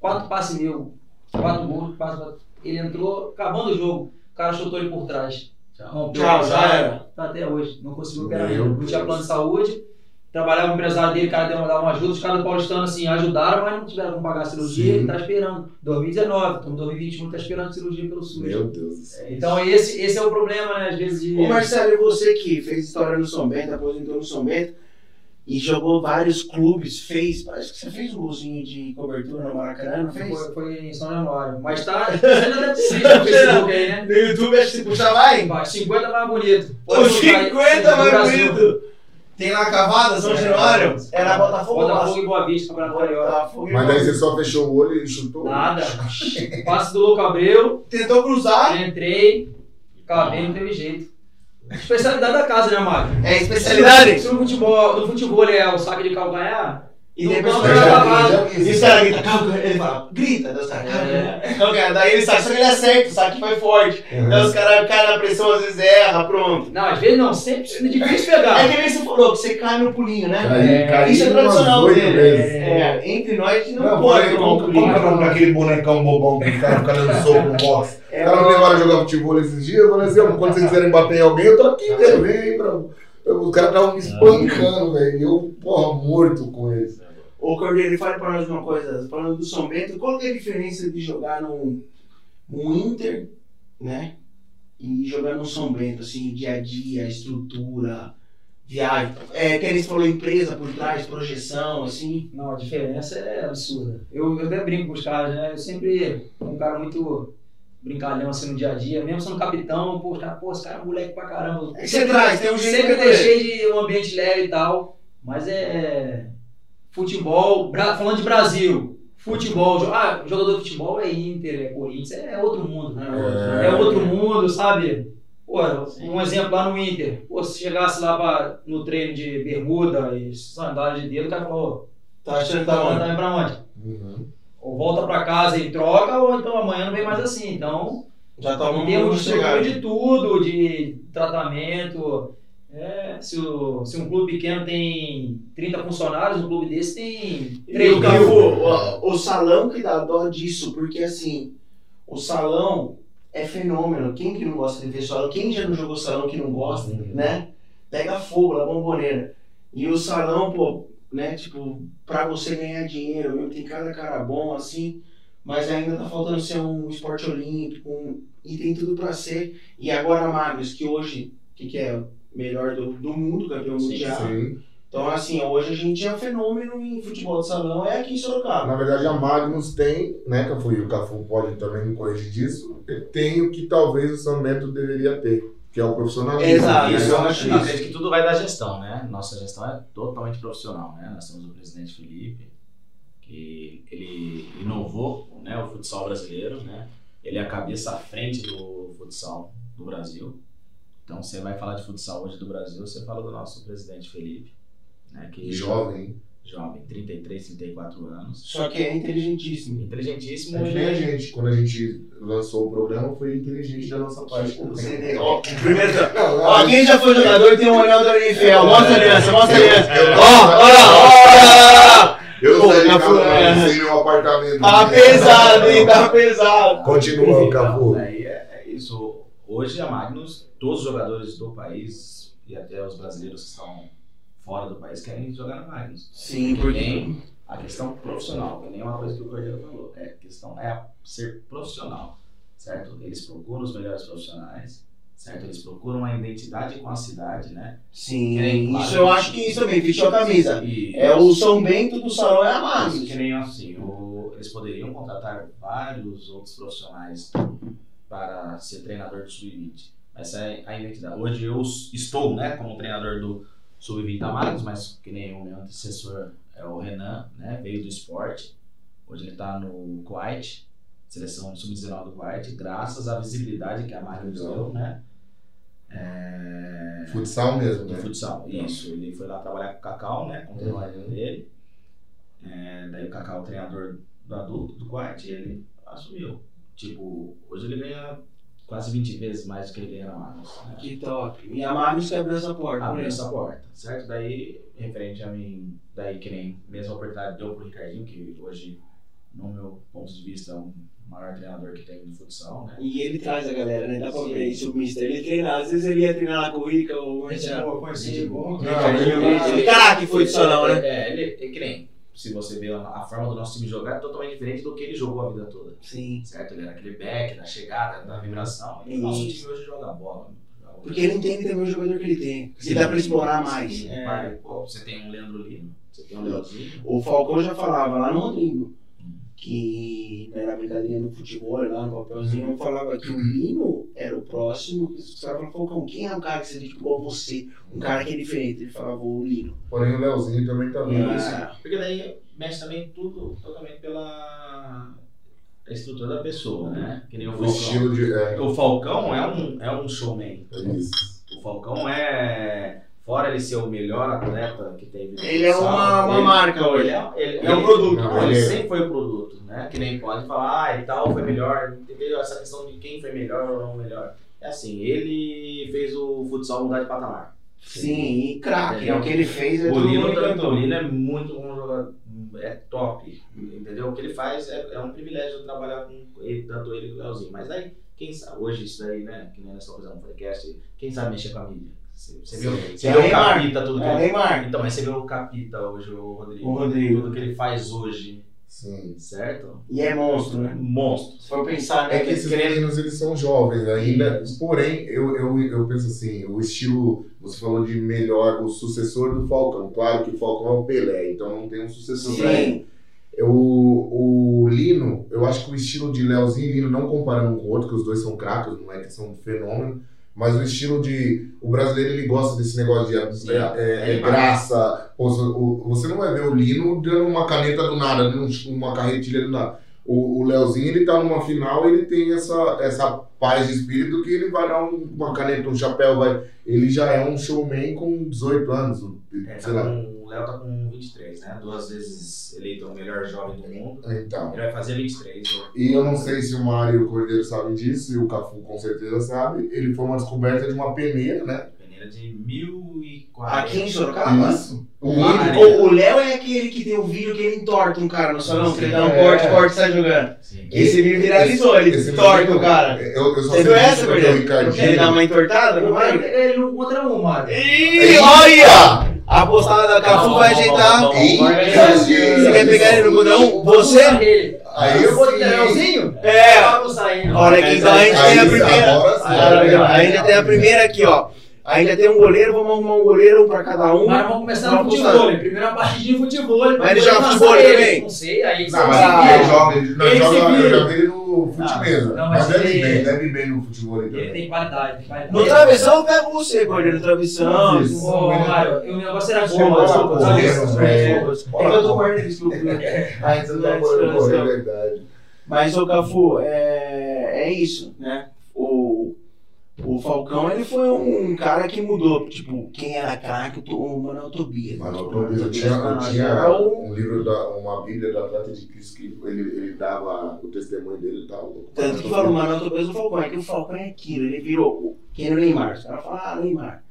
4 passes mil. 4 gols, passe, ele entrou, acabando o jogo. O cara chutou ele por trás. Rompeu Tchau, a já era. Tá até hoje. Não conseguiu operar Meu ainda. Não tinha plano de saúde. Trabalhava com o empresário dele, o cara deu uma, uma ajuda. Os caras do Paulistano assim, ajudaram, mas não tiveram como pagar a cirurgia. Sim. Ele tá esperando. 2019, estamos em 2021, tá esperando cirurgia pelo SUS. Meu Deus do céu. Então esse, esse é o problema, né? Às vezes de. Ô Marcelo, e você que fez história no São Bento, aposentou no São Bento e jogou vários clubes, fez. Parece que você fez um golzinho de cobertura no Maracanã, não fez? Foi, foi em São Januário. Mas tá. Você ainda deve visto no Facebook aí, né? No YouTube acho que se puxar vai. Vai, 50 mais bonito. Pode botar aí, 50 no mais bonito. Tem lá Cavada, São Januário? Era Botafogo Botafogo e Boa Vista, Campeonato Carioca. Botafogo Mas daí você só fechou o olho e chutou? Nada. Passe do Louco Abreu, Tentou cruzar. entrei, cavei, não teve jeito. Especialidade da casa, né, Mário? É especialidade? Se no futebol, no futebol é o saque de calcanhar, E depois E os isso. caras gritam, calma, ele fala, grita, Deus cara, calma. É. Cara. Daí ele sabe, só que ele acerta, o saque foi forte. Então os caras caem na pressão, às vezes erra, pronto. Não, às vezes não, sempre é difícil pegar. É que nem você falou, que você cai no pulinho, né? É, Isso é tradicional dele. É, entre nós a gente não, Não, pode tomar um como, como que o pulinho. daquele bonecão bobão que o cara fica dando soco no boxe? Os É, caras me levaram a jogar futebol esses dias, eu falei assim, ó, quando vocês quiserem bater em alguém, eu tô aqui, velho, vem aí, bro. Os caras estavam me espancando, velho, e eu, porra, morto com eles. Ô Cordeiro, fale pra nós uma coisa, falando do São Bento, qual que é a diferença de jogar num, num Inter, né? E jogar no São Bento, assim, dia a dia, estrutura, viagem. É, que eles falou empresa por trás, projeção, assim. Não, a diferença é absurda. Eu, eu até brinco com os caras, né? Eu sempre um cara muito brincalhão assim no dia a dia, mesmo sendo capitão, pô, os caras, pô, esse cara é moleque pra caramba. É que você traz, tem um jeito Sempre de deixei de um ambiente leve e tal, mas é futebol, Bra- falando de Brasil, futebol, jo- ah, jogador de futebol é Inter, é Corinthians, é outro mundo, né? É. É outro mundo, sabe? Pô, um exemplo lá no Inter, pô, se chegasse lá pra, no treino de bermuda e sandália de dedo, o cara falou, Tá achando que tá tá bom, bom? tá indo pra onde? Uhum. Ou volta pra casa e troca, ou então amanhã não vem mais assim. Então, Já tá em termos de estrutura de tudo, de tratamento. é, se, o- se um clube pequeno tem 30 funcionários, um clube desse tem E 3 o, Cafu, o, o salão que dá dó disso, porque assim, o salão é fenômeno. Quem que não gosta de ver salão? Quem já não jogou salão que não gosta, Uhum. né? Pega fogo na bomboneira. E o salão, pô, né, tipo, pra você ganhar dinheiro, mesmo, tem cada cara bom assim, mas ainda tá faltando ser um esporte olímpico, um- e tem tudo pra ser. E agora Magnus, que hoje, o que, que é? o Melhor do, do mundo, campeão Sim, mundial. Sim. Então, assim, hoje a gente é um fenômeno em futebol de salão, é aqui em Sorocaba. Na verdade, a Magnus tem, né, que foi o Cafu pode também me corrigir disso, tem o que talvez o São Bento deveria ter, que é o profissionalismo. Exato, né? isso eu acho Eu isso. acredito que tudo vai da gestão, né? Nossa gestão é totalmente profissional, né? Nós temos o presidente Felipe, que ele inovou né, o futsal brasileiro, né? Ele é a cabeça à frente do futsal do Brasil. Então, você vai falar de futsal hoje do Brasil, você fala do nosso presidente Felipe, né? Que jovem. Jovem, 33, 34 anos. Só que é inteligentíssimo. Inteligentíssimo. É que nem a gente, quando a gente lançou o programa, foi inteligente da nossa parte. Ó, primeiro, ó, quem já foi jogador tem um olhar da NFL. Mostra a aliança, mostra a aliança. Eu- Ó, ó, ó, Eu Pô, saí de Cafu, casa é. pra sem meu apartamento. Tá pesado, hein? Tá pesado. Continua, Cafu. Então, aí é, é isso. Hoje a Magnus, todos os jogadores do país e até os brasileiros que estão fora do país querem jogar na Magnus. Sim, Porém, a questão profissional, que nem uma coisa que o Cordeiro falou, é, a questão é ser profissional, certo? Eles procuram os melhores profissionais, certo? Eles procuram uma identidade com a cidade, né? Sim, isso eu acho que isso também, vestiu a camisa. E É o São Bento do salão, é a Magnus. que nem assim, o- eles poderiam contratar vários outros profissionais para ser treinador do Sub-20. Essa é a identidade. Hoje eu estou, né, como treinador do Sub-20 da Magnus, mas que nem o meu antecessor é o Renan, né, veio do esporte. Hoje ele está no Kuwait, seleção Sub-19 do Kuwait, graças à visibilidade que a Legal. deu, né. É, Futsal mesmo, do né? futsal, isso. Ele foi lá trabalhar com o Cacau, né? Com o trabalho Uhum. dele. É, daí o Cacau, o treinador do adulto, do Quart, ele assumiu. Tipo, hoje ele ganha quase 20 vezes mais do que ele ganha na Magnus. Né? Que top. E a Magnus que abriu essa porta. Abriu né? essa porta, certo? Daí, referente a mim, daí que nem mesma oportunidade deu pro Ricardinho, que hoje, no meu ponto de vista, é o maior treinador que tem no futsal, né? E ele traz a galera, né? Dá pra Sim. ver isso, o Mister. Ele treina, às vezes ele ia treinar lá com o Rica ou o Marcelo. Pô, conheci. Não, Ricardinho, ele- que foi do salão, né? É, ele é que nem, se você ver a forma do nosso time jogar, é totalmente diferente do que ele jogou a vida toda. Sim. certo? Ele era aquele back, da chegada, da vibração. E o nosso time hoje joga bola. Porque ele entende também o jogador que ele tem. E dá pra explorar mais. É. pô, você tem um Leandro Lino, você tem um Leozinho. O Falcão já falava lá no Rodrigo que né, na brincadeira no futebol, lá no papelzinho, eu falava que o Lino era o próximo. Os caras falavam, Falcão, quem é o cara que você diz igual você? Um cara que é diferente. Ele falava o Lino. Porém, o Leozinho também tá vindo. Ah, Porque daí mexe também tudo totalmente pela estrutura da pessoa, né? Que nem o O Falcão. estilo de. É, O Falcão é um, é um showman. é isso. O Falcão é fora ele ser o melhor atleta que tem Ele é uma, uma ele- marca hoje. Ele é, ele, É um produto. Não, ele ele é- sempre foi o produto, né? Que nem pode falar, ah, e tal, foi melhor. Entendeu? Essa questão de quem foi melhor ou não melhor. É assim, ele fez o futsal mudar de patamar. Sim, e craque. É o que ele fez. É O Lino, também- o. Lino é muito bom jogador, é top, entendeu? O que ele faz é, é um privilégio trabalhar com ele, tanto ele quanto o Leozinho. Mas aí, quem sabe, hoje isso daí, né, que nem nós estamos fazendo um podcast, quem sabe mexer com a mídia? Você, você viu, você É viu o o Neymar. Capita, tudo que É ele... Neymar. Então, mas você viu o Capita hoje, o Rodrigo, O Rodrigo. tudo que ele faz hoje, Sim. certo? E é monstro, né? Monstro. Se for pensar, né? É que esses querendo- meninos eles são jovens ainda, porém eu, eu, eu penso assim, o estilo, você falou de melhor, o sucessor do Falcão, claro que o Falcão é o Pelé, então não tem um sucessor pra ele. Sim. O, o Lino, eu acho que o estilo de Leozinho e Lino, não comparando um com o outro, que os dois são craques, não é que são um fenômeno, mas o estilo de. O brasileiro ele gosta desse negócio de Sim. é, é, É graça. Pô, o- Você não vai ver o Lino dando uma caneta do nada, dando um- uma carretilha do nada. O, o Leozinho ele tá numa final ele tem essa, essa paz de espírito que ele vai dar um- uma caneta, um chapéu, vai. Ele já é um showman com 18 anos, É, sei tá lá. com- o Léo tá com 23, né? Duas vezes eleito o melhor jovem do mundo. Então. Ele vai fazer 23. né? E eu não sei se o Mário e o Cordeiro sabem disso, e o Cafu com certeza sabe. Ele foi uma descoberta de uma peneira, né? Peneira de 1040. Aqui em Sorocaba? Isso. O O o- o Léo é aquele que tem o vídeo que ele entorta um cara no salão, que ele dá um É. corte, corte e sai jogando. Sim. Esse vídeo viralizou, ele Esse entorta o cara. Eu, eu só Você sei viu essa, o Cordeiro? Ele dá uma entortada no Ele, Mário? ele não contra um, Mário. Ih, olha! A postada da Cafu vai ajeitar. Ih, Você quer pegar ele no budão? Você? Aí eu vou Leozinho? É. Olha aqui, então a gente tem a primeira. Ainda ainda tem a primeira aqui, ó. Ainda tem um goleiro, vamos arrumar um goleiro um pra cada um. Mas vamos começar no futebol. Primeira partidinha de futebol. Mas ele joga futebol ele. também? Não sei, aí Não, você mas Ah, ele joga, ele não Ele joga, eu vi ele no futimesa. não, mas mas deve ele- bem, deve bem no futebol Ele também. tem qualidade, tem qualidade. No travessão eu pego você, goleiro, no travessão. Mário, o negócio era Bola desculpa, correndo, desculpa. É que eu tô correndo, desculpa. Ah, então tá pô, é verdade. Mas, ô Cafu, é, é isso, né? O, Falcão, ele foi um cara que mudou. Tipo, quem era craque, o Manuel Tobias. Tipo, tô- eu Tobias tinha, nós tinha o- um livro, da, uma bíblia do Atleta de Cristo que ele, ele dava o testemunho dele e tal. Tanto que falou o Manuel Tobias do Falcão. É que o Falcão é aquilo, ele virou quem era o Neymar. Os caras falam, ah, Neymar.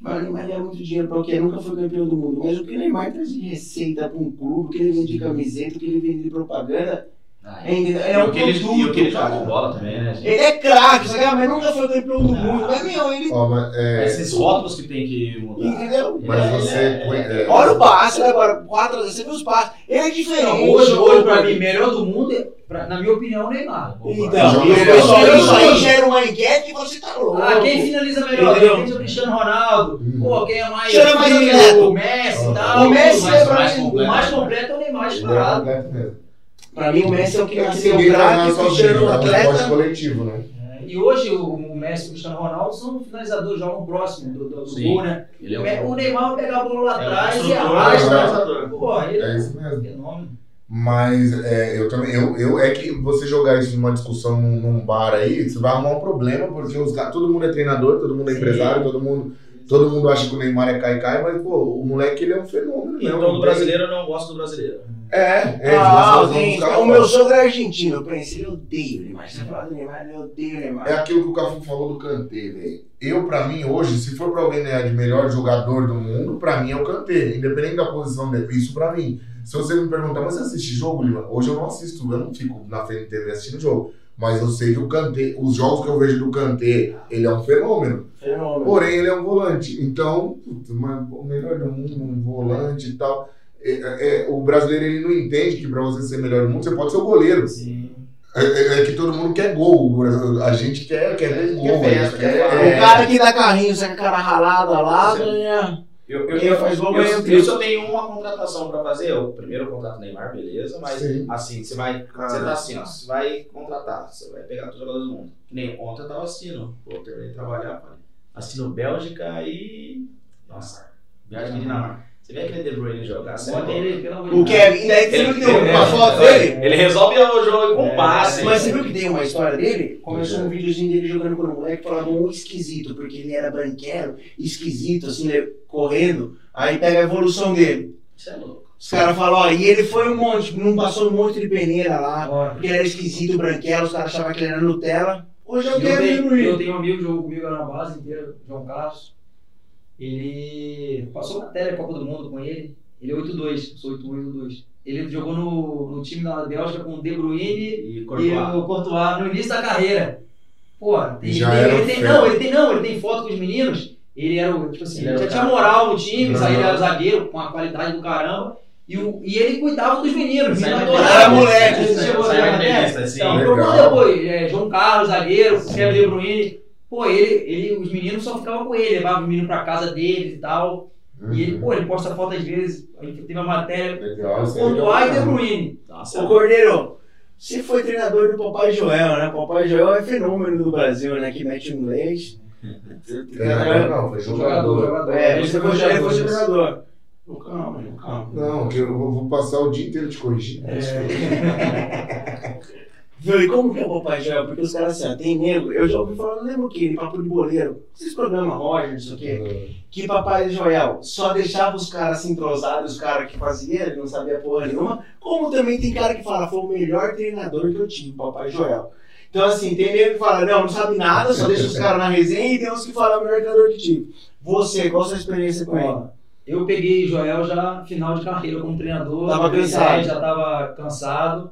Mas o Neymar ganha muito dinheiro pra o quê? Nunca foi campeão do mundo. Mas o que o Neymar traz de receita pra um clube, o que ele vende de camiseta, o que ele vende de propaganda, Ah, é, entendeu? E é um o que ele, produto, e o que ele de bola também, né, gente? Ele é craque, sabe? Ah, mas nunca foi campeão do mundo. Mas, meu, ele. Ó, mas, é, Esses rótulos que tem que mudar. Entendeu? mas É, você. é, é. é, Olha o passe, né, agora? Quatro, você viu os passes. Ele é diferente. Não, hoje, hoje, pra mim, melhor do mundo, é, pra- na minha opinião, o Neymar. Então, e isso aí gera uma enquete que você tá louco. Ah, quem finaliza melhor? Entendeu? De repente é o Cristiano Ronaldo. Hum. Pô, quem é mais. Cheira mais. O Messi e Ah. tal. O Messi é mais mim- completo. O mais completo é o Neymar ele é disparado. Pra mim, o Messi é o que É nasceu craque, o Cristiano é um atleta. coletivo, né? É, E hoje o, o Messi e o Cristiano Ronaldo são finalizadores, jogam próximo do, do, do Sim. gol, né? Ele é O o Neymar vai pegar a bola lá é atrás e construtor, arrasta. organizador. Pô, ele É isso mesmo. fenômeno. Mas é, eu também, eu, eu, é que você jogar isso numa discussão num, num bar aí, você vai arrumar um problema, porque os, todo mundo é treinador, todo mundo é Sim. empresário, todo mundo, todo mundo acha que o Neymar é cai-cai, mas pô, o moleque ele é um fenômeno. né? Então, Não do brasileiro, eu não gosto do brasileiro. É, é, Ah, tem- buscar o meu sogro é argentino, eu pensei, ele odeia o Neymar. Você fala do Neymar, ele odeia o Neymar. É aquilo que o Cafu falou do Kanté, velho. Eu, pra mim, hoje, se for pra alguém ganhar de melhor jogador do mundo, pra mim é o Kanté. Independente da posição dele. Isso pra mim. Se você me perguntar, mas você assiste jogo, Lima? Hoje eu não assisto, eu não fico na frente da TV assistindo jogo. Mas eu sei que o Kanté, os jogos que eu vejo do Kanté, ele é um fenômeno. Fenômeno. Porém, ele é um volante. Então, putz, mas o melhor do mundo, um volante e tal. É, é, o brasileiro ele não entende que pra você ser melhor do mundo, você pode ser o goleiro. Sim. É, é- é que todo mundo quer gol. A gente quer, quer ver gol. Quer festa, quer é. O cara que dá carrinho, com a cara ralada lá, ganha. Eu, eu, eu, eu, o eu, só tenho uma contratação pra fazer. Eu primeiro contrato o Neymar, beleza, mas Sim. assim, você vai. Você tá assim, ó. Você vai contratar, você vai pegar todos os jogadores do mundo. Que nem ontem eu tava assistindo. Pô, eu terminei de trabalhar, falei. Assistindo Bélgica e. Nossa, viagem de Dinamarca. Você vê aquele De Bruyne jogar, você é ele, pelo amor de O. Kevin, e daí você viu que tem Ele- uma foto dele? Ele resolve o jogo com É, passe. Mas você viu que tem uma história dele? Começou um videozinho dele jogando quando moleque, falava um esquisito, porque ele era branquelo, esquisito, assim, né, correndo. Aí pega a evolução dele. Isso é louco. Os caras falam, ó, e ele foi um monte, não passou um monte de peneira lá, Ó, porque ele era esquisito, branquelo, os caras achavam que ele era Nutella. Hoje é o Eu Kevin tenho, De eu tenho um amigo que jogou comigo na base inteira, João Carlos. Ele passou matéria Copa do Mundo com ele. Ele é 8-2, eu sou 8-8-2. Ele jogou no, no time da Bélgica com o De Bruyne E e Courtois. o Courtois no início da carreira. Pô, tem, Já ele, era ele tem, não, ele tem não, ele tem foto com os meninos. Ele era o, tipo assim, Ele já tinha moral no time, Uhum. ele era zagueiro com a qualidade do caramba. E, o, e ele cuidava dos meninos, vai ter- adorava. Era moleque, chegou a vai ver a ter matéria? lista, assim. Então, depois, é, João Carlos, zagueiro, Kevin De Bruyne. Pô, ele, ele, os meninos só ficavam com ele, levavam os meninos pra casa deles e tal. E ele, pô, ele posta foto às vezes, aí teve a matéria, Legal, isso é e. De Bruyne. Nossa, Ô Cordeiro, você foi treinador do Papai Joel, né? Papai Joel é fenômeno do Brasil, né? Que mete o inglês. Treinador não, foi Jogador, jogador. jogador. É, Ele você foi foi, ele foi jogador. treinador. Ô, Calma, calma. Não, que eu vou vou passar o dia inteiro te corrigindo. Viu, e como que é o Papai Joel? Porque os caras assim, ó, tem nego, eu já ouvi falar, não lembro o que, papo de boleiro, esses programas Roger, não sei o quê, que Papai Joel só deixava os caras se entrosados, os caras que faziam, ele não sabia porra nenhuma, como também tem cara que fala, foi o melhor treinador que eu tive, Papai Joel. Então assim, tem nego que fala, não, não sabe nada, só deixa os caras na resenha, e tem uns que falam, é o melhor treinador que tive. Você, qual a sua experiência com ele? Eu peguei Joel já final de carreira como treinador. Tava 2010, cansado. Já estava cansado.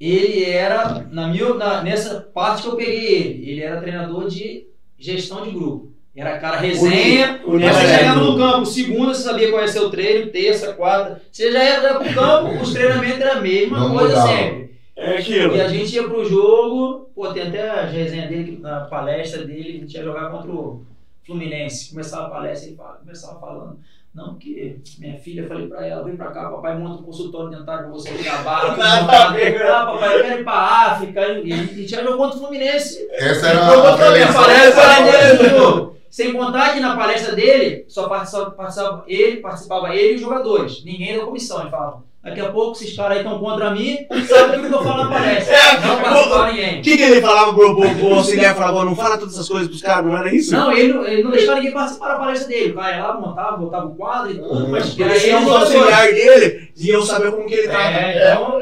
Ele era, na minha, na- nessa parte que eu peguei ele, ele era treinador de gestão de grupo. Era cara resenha. O Neto chegava no campo, segunda você sabia qual ia ser o treino, terça, quarta. Você já ia pro campo, os treinamentos eram a mesma Não coisa mudava. sempre. É aquilo. E a gente ia pro jogo, pô, tem até a resenha dele, na palestra dele, a gente ia jogar contra o Fluminense. Começava a palestra, ele fala- começava falando. Não, porque minha filha, falei pra ela, vem pra cá, papai monta um consultório dentário pra você na barra. Ah, papai, eu quero ir pra África. E, e a gente ia jogar contra o Fluminense. Essa era Eu a palestra jogo. Sem contar que na palestra dele, só participava, participava ele, participava ele e os jogadores. Ninguém da comissão. Ele falava, daqui a pouco esses caras aí estão contra mim, sabe tudo que eu falo na palestra. Não participava ninguém. O que, que ele falava pro, pro, pro auxiliar? Falava, não fala todas essas coisas pros caras, não era isso? Não, ele, não- ele não deixava ninguém participar da palestra dele. O cara ia lá, montava, botava o quadro e tudo, mas Porque era aí ele os e dele iam saber como que ele tava. É, então,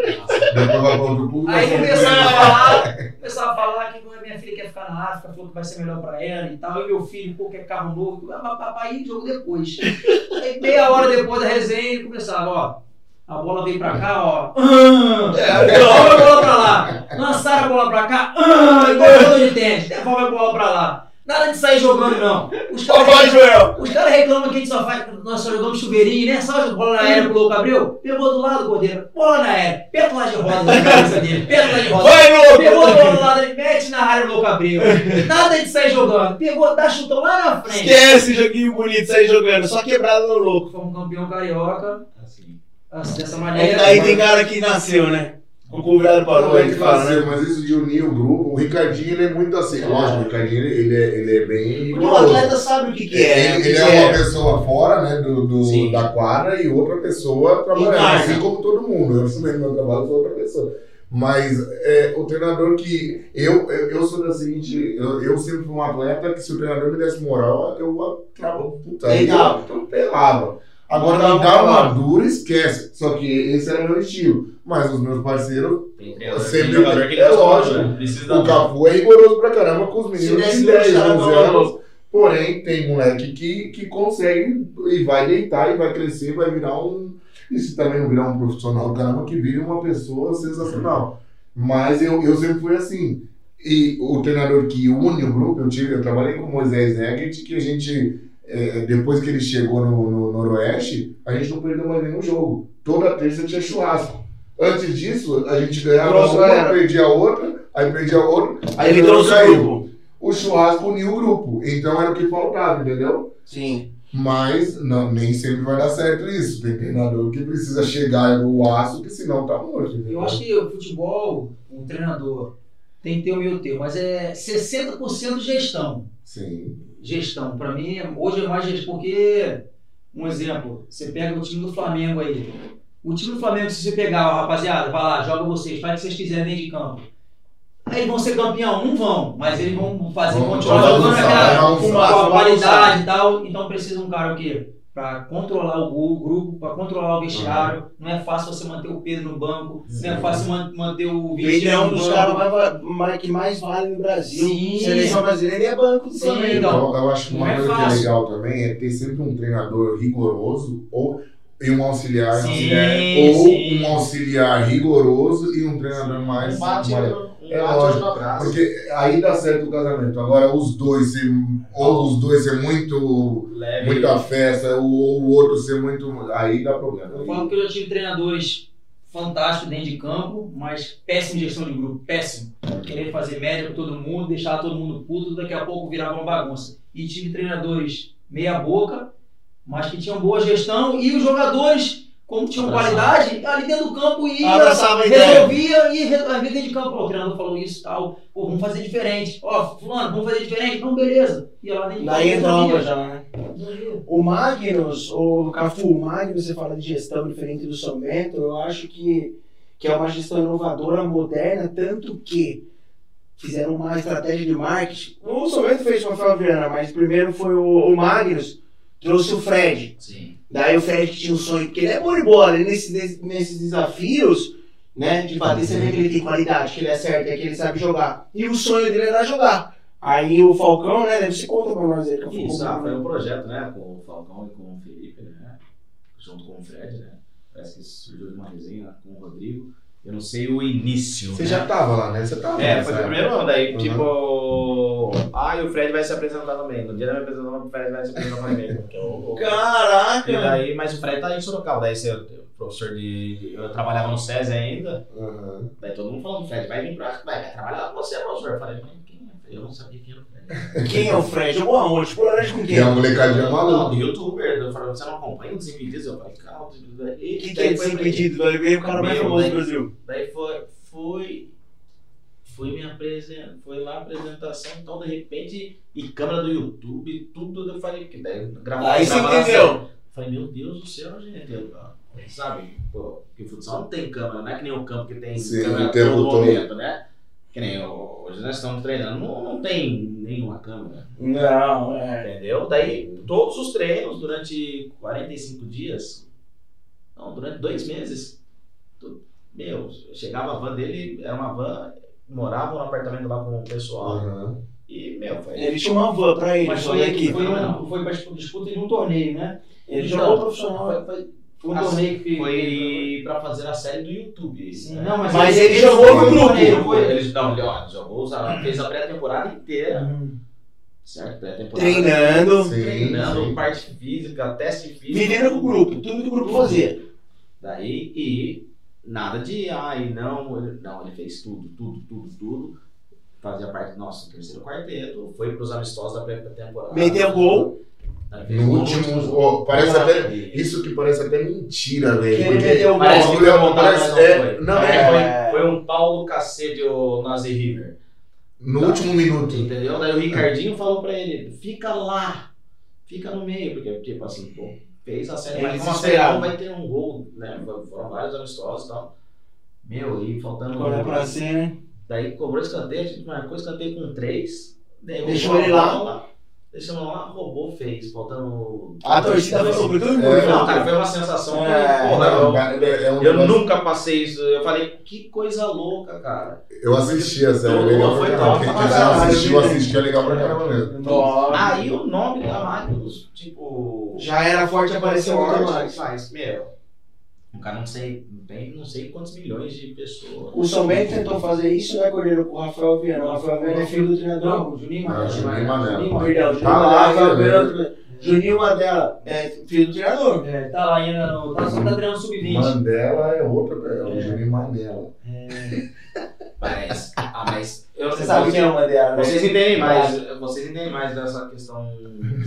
vai para outro público. Aí começava a falar, começava a falar que minha filha quer ficar na África, falou que vai ser melhor pra ela e tal. E meu filho, pô, quer carro novo. Ah, mas papai, jogo depois. Aí meia hora depois da resenha, ele começava, ó. A bola veio pra cá, ó. Ah, devolve a bola pra lá. Lançaram a bola pra cá. Ah, igual jogador de tênis. Devolve a bola pra lá. Nada de sair jogando, não. Os caras os caras reclamam que a gente só faz. Nós só jogamos chuveirinho, né? Só bola na aérea pro Louco Abreu. Pegou do lado, Cordeiro. Bola na aérea. Lá de roda na cabeça dele. De roda. Vai, louco! Pegou a bola do lado, ele mete na área Louco Abreu. Nada de sair jogando. Pegou, dá chutão lá na frente. Esquece joguinho bonito, sair jogando, só quebrado no louco. Fomos campeão carioca. Assim. dessa Aí, maneira. aí tem cara que nasceu, né? O convidado parou, é ele que fala, nasceu, né? mas isso de unir o grupo, o Ricardinho ele é muito assim. Lógico, o Ricardinho ele, é, ele é bem. Porque o atleta sabe o que, que é. né? Ele, que ele que é uma pessoa fora né, do, do- da quadra e outra pessoa trabalhando, assim como todo mundo. Eu assumei meu trabalho, sou outra pessoa. Mas é, o treinador que. Eu, eu, eu sou da seguinte. Eu, eu sempre fui um atleta que se o treinador me desse moral, eu trava puta. aí Legal. Eu, eu pelava. Agora, Não, dá não. uma dura, esquece. Só que esse era meu estilo. Mas os meus parceiros Tem treinador, Sempre- que é lógico. né? O Cafu é rigoroso pra caramba com os meninos de dois 10, caras 11 falando anos. Porém, tem moleque que, que consegue e vai deitar e vai crescer, vai virar um. E se também não virar um profissional, caramba, que vire uma pessoa sensacional. Mas eu, eu sempre fui assim. E o treinador que une o grupo, eu, tive, eu trabalhei com o Moisés Egert, que a gente, é, depois que ele chegou no, no Noroeste, a gente não perdeu mais nenhum jogo. Toda terça tinha churrasco. Antes disso, a gente ganhava Nossa, uma, era. perdia outra, aí perdia outra, Aí ele trouxe o grupo. O churrasco uniu o grupo. Então era o que faltava, entendeu? Sim. Mas não, nem sempre vai dar certo isso. Tem treinador que precisa chegar no aço, que senão tá morto. entendeu? Eu acho que o futebol, um treinador, tem que ter o meio termo, mas é 60% gestão. Sim. Gestão. Para mim, hoje é mais gestão, porque Um exemplo, você pega o time do Flamengo aí. O time do Flamengo, se você pegar, ó, rapaziada, vai lá, joga vocês, faz o que vocês quiserem dentro de campo. Aí eles vão ser campeão? Não vão, mas eles vão fazer, Vão continuar jogando aquela, com qualidade e tal. Então precisa um cara o quê? Pra controlar o grupo, pra controlar o vestiário. Não é fácil você manter o Pedro no banco, não é fácil man- manter o Pedro é Vitinho um dos caras mais, mais- que mais vale no Brasil. Sim. Seleção brasileira ele é banco do Sim, Flamengo. então. Eu, eu acho que uma é coisa que é fácil. legal também é ter sempre um treinador rigoroso ou, e um auxiliar, Sim, ou sim. um auxiliar rigoroso e um treinador. Um mais- um É bate lógico. Porque aí dá certo o casamento. Agora, os dois ser, ou os dois ser muito. Leve. muita festa, ou, ou o outro ser muito. Aí dá problema. Eu falo que eu já tive treinadores fantásticos dentro de campo, mas péssimo em gestão de grupo, péssimo. Querer fazer média com todo mundo, deixar todo mundo puto, daqui a pouco virava uma bagunça. E tive treinadores meia boca, mas que tinham boa gestão e os jogadores, como tinham Abraçava. qualidade, ali dentro do campo ia, Abraçava a ideia. resolvia e às vezes dentro de campo, ó, o treinador falou isso tal, pô, vamos fazer diferente. Ó, fulano, vamos fazer diferente? Não, beleza. Ia lá dentro de Daí campo, entrava já, né? O Magnus, o Cafu, o Magnus, você fala de gestão diferente do São Bento, eu acho que, que é uma gestão inovadora, moderna, tanto que fizeram uma estratégia de marketing. O São Bento fez com o Rafael Viana, mas primeiro foi o, o Magnus, trouxe o Fred. Sim. Daí o Fred tinha um sonho, porque ele é bom de bola, e nesses, nesses desafios, né, de bater, você vê que ele tem qualidade, que ele é certo, é que ele sabe jogar. E o sonho dele era jogar. Aí o Falcão, né, deve se conta pra nós aí. que Isso, ah, foi um projeto, né, com o Falcão e com o Felipe, né, junto com o Fred, né, parece que surgiu de uma resenha com o Rodrigo, eu não sei o início, Você né? já tava lá, né? Você tava É, nessa foi o primeiro ano, daí, Uhum. tipo, ah, e o Fred vai se apresentar também, no dia da minha apresentação, o Fred vai se apresentar também, porque eu... E Caraca! daí, mas o Fred tá em Sorocaba, daí você, professor de, eu trabalhava no SESI ainda, Aham. daí todo mundo falando, Fred, vai vir pra, vai, vai trabalhar com você, professor, eu falei? Eu não sabia quem era o Fred. Quem é o Fred? Jogou aonde? Tipo, laranja com E quem? é um molecadinho Não, maluco. do youtuber, eu falei, você não acompanha o Desimpedidos? Eu falei, o Desimpedidos. E O que, que daí é foi- desimpedido? Vai ver o cara mais famoso do daí- Brasil. Daí foi, fui, fui me apresentar, foi lá a apresentação, então de repente, e câmera do YouTube, tudo, eu falei, que daí gravar Aí você entendeu. Falei, meu Deus do céu, gente, eu- sabe, pô, que futsal não tem câmera, não é que nem o campo que tem Sim, câmera a todo. momento, né? Que nem hoje nós estamos treinando, não, não tem nenhuma câmera. Não, é. Entendeu? Daí, todos os treinos, durante 45 dias, não, durante dois meses, tu- meu, chegava a van dele, era uma van, morava no apartamento lá com o pessoal, Aham. e, meu, foi... Ele tinha uma van pra ele, Mas só foi, aqui. foi, um, foi pra disputa de um torneio, né? Ele Então, jogou profissional. Foi, foi, Foi um Assim, torneio que foi pra fazer a série do YouTube. Sim, né? não, mas, Mas ele jogou foi no grupo. Ele, ele, não, ele, ó, jogou, sabe, fez a pré-temporada inteira, Uhum. certo? Pré-temporada. Treinando. Sim, Treinando, sim. parte física, teste físico. Vivendo com o grupo, tudo que o grupo fazia. Daí, e nada de, ai, não, ele, não, ele fez tudo, tudo, tudo, tudo. Fazia parte do nosso terceiro quarteto, foi pros amistosos da pré-temporada. Meteu gol. No último. ó, parece até. Isso que parece até mentira, velho. ele Porque meteu o Parece que foi montado, Parece- mas não é, foi. não, É, é. foi, foi um pau do cacete o Nazi River. no último minuto. Entendeu? Daí o Ricardinho falou pra ele, fica lá, fica no meio, porque, tipo assim, pô, fez a série, mas Eles como a série esperavam. não vai ter um gol, né? Foram vários amistosos e tal. Meu, e faltando é pra ser, né? Daí cobrou escanteio, a gente marcou escanteio com três. daí Deixou ele a lá. Bola, Deixamos lá, roubou, fez, faltando. A torcida todo mundo. É, Não, cara, foi uma sensação É, porra, Não, eu, cara, é- é um eu negócio- nunca passei isso. Eu falei, que coisa louca, cara. Eu assisti a série, legal não pra foi caramba. top Quem pra quiser caralho, assistir, eu né? assisti, é legal pra caramba mesmo. Aí o nome da Magnus, tipo. Já era forte, apareceu muito forte, mais. Mas, meu, um cara não sei, tem não sei quantos milhões de pessoas. O São Bento tentou fazer isso, né, Cordeiro, com o Rafael Viana. O Rafael Viana é filho do treinador. Não, o Juninho Ah, Martins. Juninho Manela. Juninho Perdão, Martins. Juninho Tá lá, Rafael né, Viana, outro- Juninho Madela, é filho do treinador. É, tá lá ainda no. Tá, tá treinando sub-20. Mandela é outra, é o É. Juninho Mandela. Mas, ah, mas eu Você sabe quem é o Bandeira, né? Vocês entendem mais, vocês entendem mais dessa questão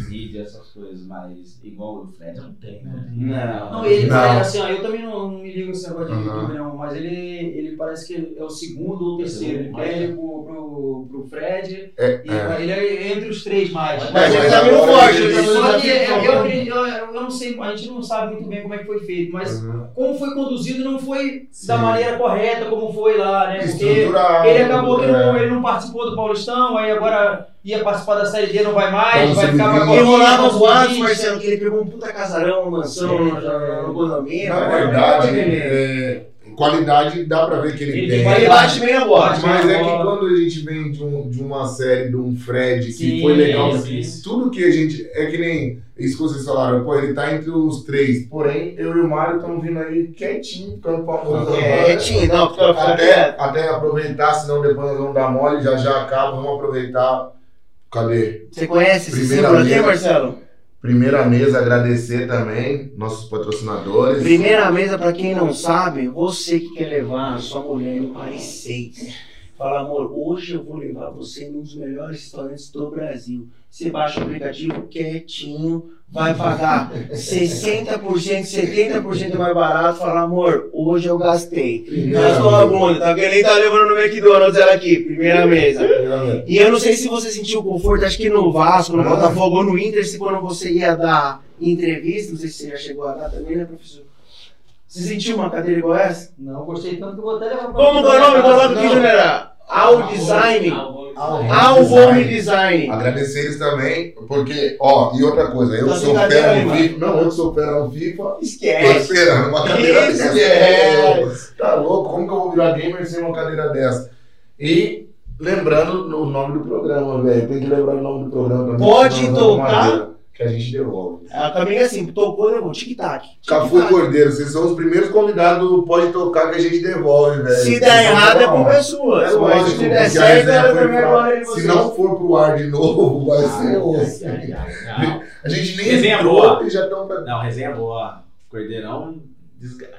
mídia, essas coisas, mas igual o Fred não tem, né? Não. Não, ele Não. parece assim, ó, eu também não, não me ligo nesse negócio de Uhum. YouTube, não, mas ele, ele parece que é o segundo ou terceiro. Ele perde pro, pro, pro Fred, É, e é. ele é entre os três mais. Mas ele Mas tá ele tá meio Só que eu, não sei, a gente não sabe muito bem como é que foi feito, mas Uhum. como foi conduzido não foi Sim. da maneira correta, como foi lá, né? Porque ele acabou que não, é. Ele não participou do Paulistão, aí agora ia participar da Série D, não vai mais, Então, vai ficar pra E rolava Corinthians, boatos, Corinthians. Marcelo, que ele pegou um puta casarão, uma mansão no, no, no condomínio. Na Agora, verdade, né? é, qualidade dá pra ver que ele, Ele tem. Ele bate bem a bola. Mas é que quando a gente vem de, um- de uma série de um Fred que Sim, foi legal, sim. tudo que a gente. É que nem isso que vocês falaram, pô, ele tá entre os três. Porém, eu e o Mário estamos vindo aí quietinho, ficando famoso. É, tinha, não, Até, até aproveitar, senão depois nós vamos dar mole, já já acaba, vamos aproveitar. Cadê? Você conhece esse símbolo aqui. Marcelo? Primeira mesa, agradecer também nossos patrocinadores. Primeira mesa, pra quem não sabe, você que quer levar a sua mulher no Paris 6. Fala, amor, hoje eu vou levar você num dos melhores restaurantes do Brasil. Você baixa o aplicativo quietinho, vai pagar 60%, 70% mais barato. Fala, amor, hoje eu gastei. Gastou a bunda, tá? Que nem tá levando no McDonald's ela aqui, primeira mesa. E eu não sei se você sentiu conforto, acho que no Vasco, no Botafogo ou no Inter, se quando você ia dar entrevista, não sei se você já chegou a dar também, né, professor? Você sentiu uma cadeira igual essa? Não, gostei tanto que eu vou até levar pra Como que é o nome? Coloca aqui, Não. Juliana. Ao Design. Ao Alvome Design. Agradecer eles também, porque, ó, e outra coisa, eu Tá sou fera no? FIFA, não, eu sou fera no FIFA, tô Esquece. esperando uma cadeira Isso, dessa. é. Tá louco, como que eu vou virar gamer sem uma cadeira dessa? E lembrando o nome do programa, velho, tem que lembrar o nome do programa também. Pode tocar. Que a gente devolve. A caminho é assim, tocou, levou, tic-tac. Cafu e Cordeiro, vocês são os primeiros convidados do Pode Tocar que a gente devolve, velho. Se der errado, a culpa é sua. É lógico, se der certo, ela também pra- agora de Se vocês. não for pro ar de novo, vai ser osso. A gente nem Resenha entrou boa. e já estão pra... não, resenha boa. Cordeirão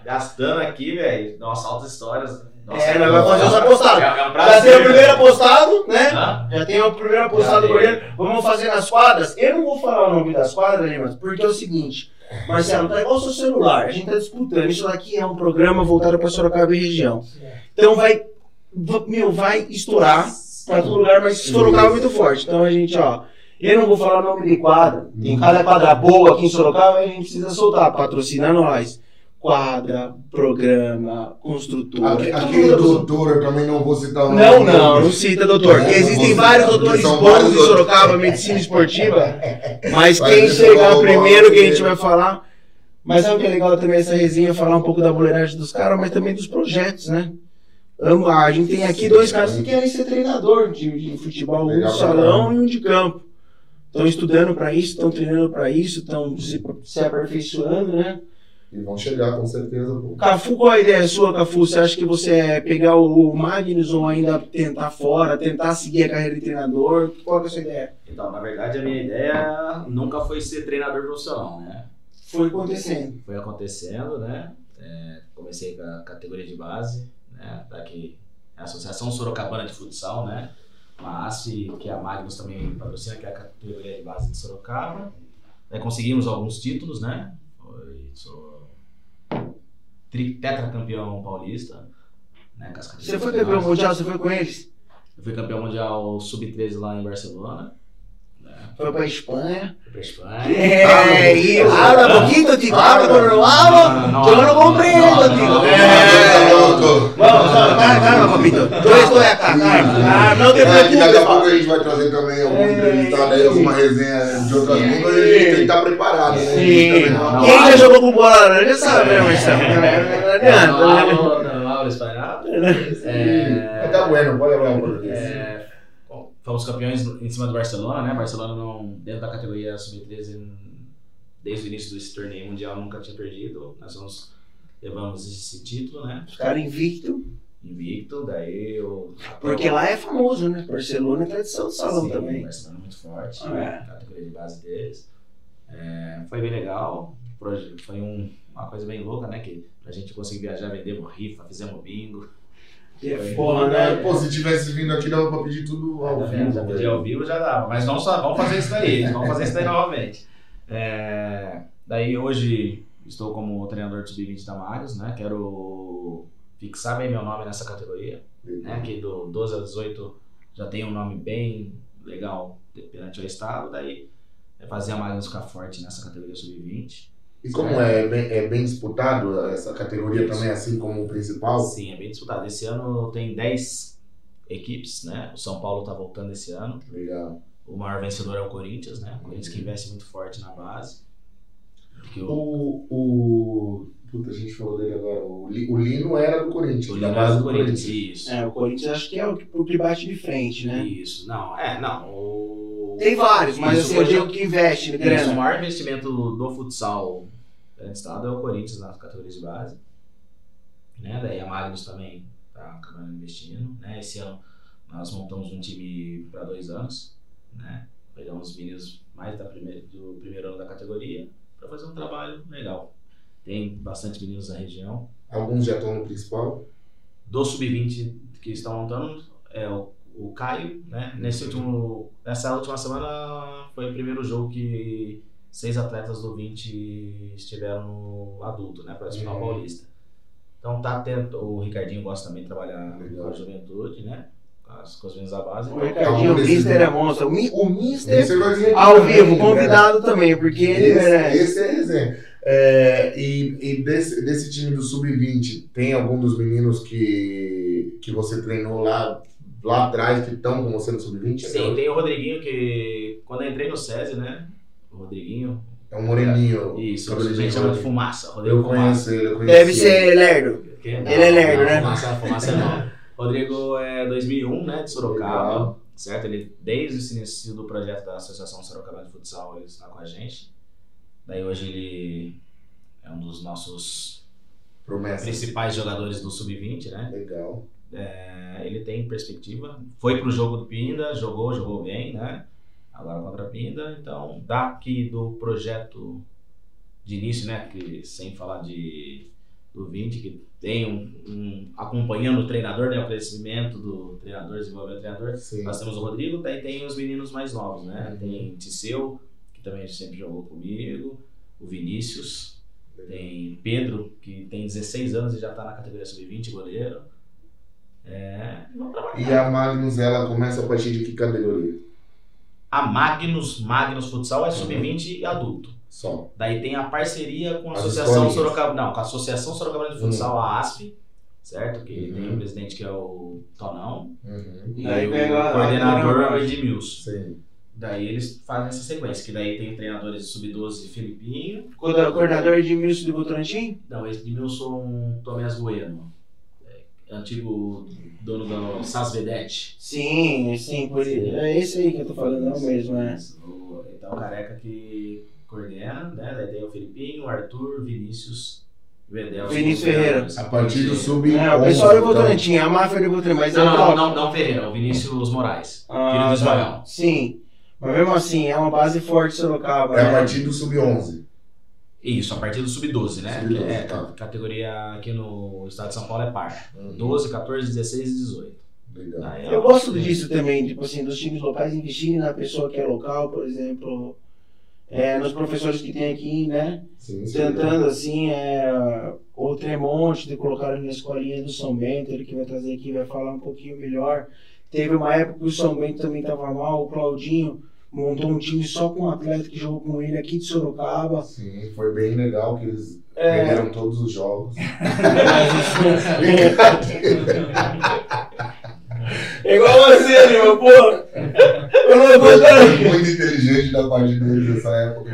gastando aqui, velho. Nossa, altas histórias. Nossa, É, mas vai fazer essa postada. É, é um Já tem o primeiro apostado, né? Hã? Já tem o primeiro apostado do. Vamos fazer nas quadras. Eu não vou falar o nome das quadras, Limas, porque é o seguinte. Marcelo, tá igual o seu celular. A gente tá disputando. Isso daqui é um programa voltado para Sorocaba e região. Então vai, va- meu, vai estourar pra todo lugar, mas Sorocaba é muito forte. Então a gente, ó. Eu não vou falar o nome de quadra. Tem cada quadra boa aqui em Sorocaba, a gente precisa soltar. Patrocina nós. Quadra, programa, construtora. Aque- tudo Aquele da- doutor, eu também não vou citar o nome. não, não, não cita, doutor. É, Existem vários doutores bons em. Sorocaba, medicina esportiva, mas quem chegar o primeiro que a gente vai falar. Mas sabe o que é legal também essa resenha, falar um pouco da boleiragem dos caras, mas também dos projetos, né? Amo- A gente tem aqui dois caras que querem ser treinador de, de futebol, um de salão e um de campo. Estão estudando para isso, estão treinando para isso, estão se, se aperfeiçoando, né? E vão chegar, com certeza. Pô. Cafu, qual a ideia sua, Cafu? Você acha que você é pegar o Magnus ou ainda tentar fora, tentar seguir a carreira de treinador? Qual que é a sua ideia? Então, na verdade, a minha ideia nunca foi ser treinador profissional, né? Foi acontecendo. Foi acontecendo, né? É, comecei com a categoria de base, né? Daqui é a Associação Sorocabana de Futsal, né? Uma ASF, que é a Magnus também patrocina, que é a categoria de base de Sorocaba. Daí conseguimos alguns títulos, né? Foi, sou tetracampeão paulista. Né? Você foi campeão mundial, você foi com eles? Eu fui campeão mundial sub-13 lá em Barcelona. Foi pra Espanha. Fui pra Espanha. É, e habla poquito, Tico, habla quando não habla, eu não compreendo, Tico. É. Vamos, vamos, calma, calma, papito. Eu estou acá, calma. Ah, não te É, que daqui a pouco preocupes. a gente vai trazer também algum É, entrevistado aí, alguma resenha de outras línguas e a gente tem que estar preparado, né? Quem já jogou com bola laranja sabe, né, Marcelo? Não Não adianta, hablo, não hablo espanhol. Mas É, tá bueno, pode levar um português. Fomos campeões em cima do Barcelona, né? Barcelona não, dentro da categoria sub-13, desde o início desse torneio mundial nunca tinha perdido. Nós fomos, levamos esse título, né? Os caras invicto, Invicto, daí eu. porque lá é famoso, né? Barcelona é tradição de salão Sim, também. Barcelona é muito forte, Ah, né? é. categoria de base deles. É, foi bem legal, foi um- uma coisa bem louca, né? Que pra gente conseguir viajar, vendemos rifa, fizemos bingo. Porra, né? Pô, se tivesse vindo aqui, dava pra pedir tudo ao Tá vivo. Já pedi velho. ao vivo já dava. Mas vamos, só, vamos fazer isso daí. Vamos fazer isso daí novamente. É, daí hoje estou como treinador de sub-20 da Marius, né? Quero fixar bem meu nome nessa categoria. Né? Que do 12 a 18 já tem um nome bem legal perante o estado. Daí é fazer a Marius ficar forte nessa categoria sub-20. E como é bem, é bem disputado essa categoria Isso. também, assim como o principal? Sim, é bem disputado. Esse ano tem 10 equipes, né? O São Paulo tá voltando esse ano. Legal. O maior vencedor é o Corinthians, né? O Corinthians que investe muito forte na base. Que o, O, o. Puta, a gente falou dele agora. O, Li- o Lino era do Corinthians. o da Lino base é do Corinthians. Isso. É, o Corinthians acho que é o que, o que bate de frente, né? Isso. Não, é, não. O... Tem vários, mas Isso, assim, eu digo que investe Isso, o maior investimento do, do futsal do estado é o Corinthians nas categorias de base. Né? Daí a Magnus também tá acabando investindo. Né? Esse ano nós montamos um time para dois anos. Né? Pegamos os meninos mais da primeira, do primeiro ano da categoria para fazer um trabalho legal. Tem bastante meninos da região. Alguns já estão no principal. do sub-20 que estão montando é o, o Caio, né? Nesse último, nessa última semana foi o primeiro jogo que seis atletas do 20 estiveram no adulto, né? Para disputar o Uhum. Paulista. Então tá atento, o Ricardinho gosta também de trabalhar Legal. com a juventude, né? Com as, meninos da base. O Então, Ricardinho, o Algum desses- Mister é monstro. O, Mi- o Mister, ao vivo, convidado também, porque ele Esse, merece. esse é resenha. É, e e desse, desse time do Sub-20, tem algum dos meninos que, que você treinou lá, lá atrás que estão com você no Sub-20? Sim, tem o Rodriguinho que quando eu entrei no SESI, né? O Rodriguinho, É um moreninho. isso, a gente chama de fumaça. Rodrigo Eu Fumaça. conheço ele, eu conheço Deve ele. ser lerdo. Que? Ele é lerdo, não, né? Fumaça, fumaça não. Rodrigo é 2001, né, de Sorocaba, Legal. certo? Ele, desde esse início do projeto da Associação Sorocaba de Futsal, ele está com a gente. Daí hoje ele é um dos nossos Promessa. principais jogadores do Sub-20, né? Legal. É, ele tem perspectiva. Foi pro jogo do Pinda, jogou, jogou bem, né? Agora contra a Pinda. Então, daqui do projeto de início, né? Que, sem falar de do 20, que tem um, um- acompanhando o treinador, né? O crescimento do treinador, desenvolvimento do treinador. Sim. Nós temos o Rodrigo, daí tem os meninos mais novos, né? Tem Tisseu, que também sempre jogou comigo, o Vinícius, tem Pedro, que tem 16 anos e já tá na categoria sub-20, goleiro. É. E a Magnus, ela começa a partir de que categoria? A Magnus, Magnus Futsal é sub-20 e adulto. Só. Daí tem a parceria com a As Associação. Sorocaba, não, com a Associação Sorocabana de Futsal, a ASP, certo? Que tem Uhum. o presidente que é o Tonão Uhum. e Daí o a- coordenador a- é o Edmilson. Sim. Daí eles fazem essa sequência, que daí tem treinadores de sub-12 Filipinho, Coordenador coordenador de Milson de Votorantim? não, Edmilson Tomés Bueno, é, antigo dono da SAS Vedete. Sim, sim, por isso. É esse aí que eu tô falando, é o mesmo, né? Então o Careca que coordena, né? Daí tem o Filipinho, o Arthur, Vinícius Edelson. Vinícius Ferreira. A partir do sub É, o pessoal então. Votorantim, a máfia de Votorantim, mas Não, é não, não, não Ferreira, o Vinícius Moraes. Ah, filho do tá. Ismael. Sim. Mas mesmo assim, é uma base forte Sorocaba. É a né? partir do sub-11. Isso, a partir do sub-12, né? Sub-12, é, tá. categoria aqui no estado de São Paulo é par. Uhum. 12, 14, 16 e 18. Legal. Aí, Eu gosto disso também, tipo assim, dos times locais investirem na pessoa que é local, por exemplo, é, nos professores que tem aqui, né? Sim, sim. Tentando assim, é, o Tremonte, de colocar ele na escolinha do São Bento, ele que vai trazer aqui, vai falar um pouquinho melhor. Teve uma época que o São Bento também estava mal, o Claudinho montou um time só com um atleta que jogou com ele aqui de Sorocaba. Sim, foi bem legal que eles É. ganharam todos os jogos. É igual você, meu, pô! Eu não vou dar- Muito inteligente da parte deles nessa época.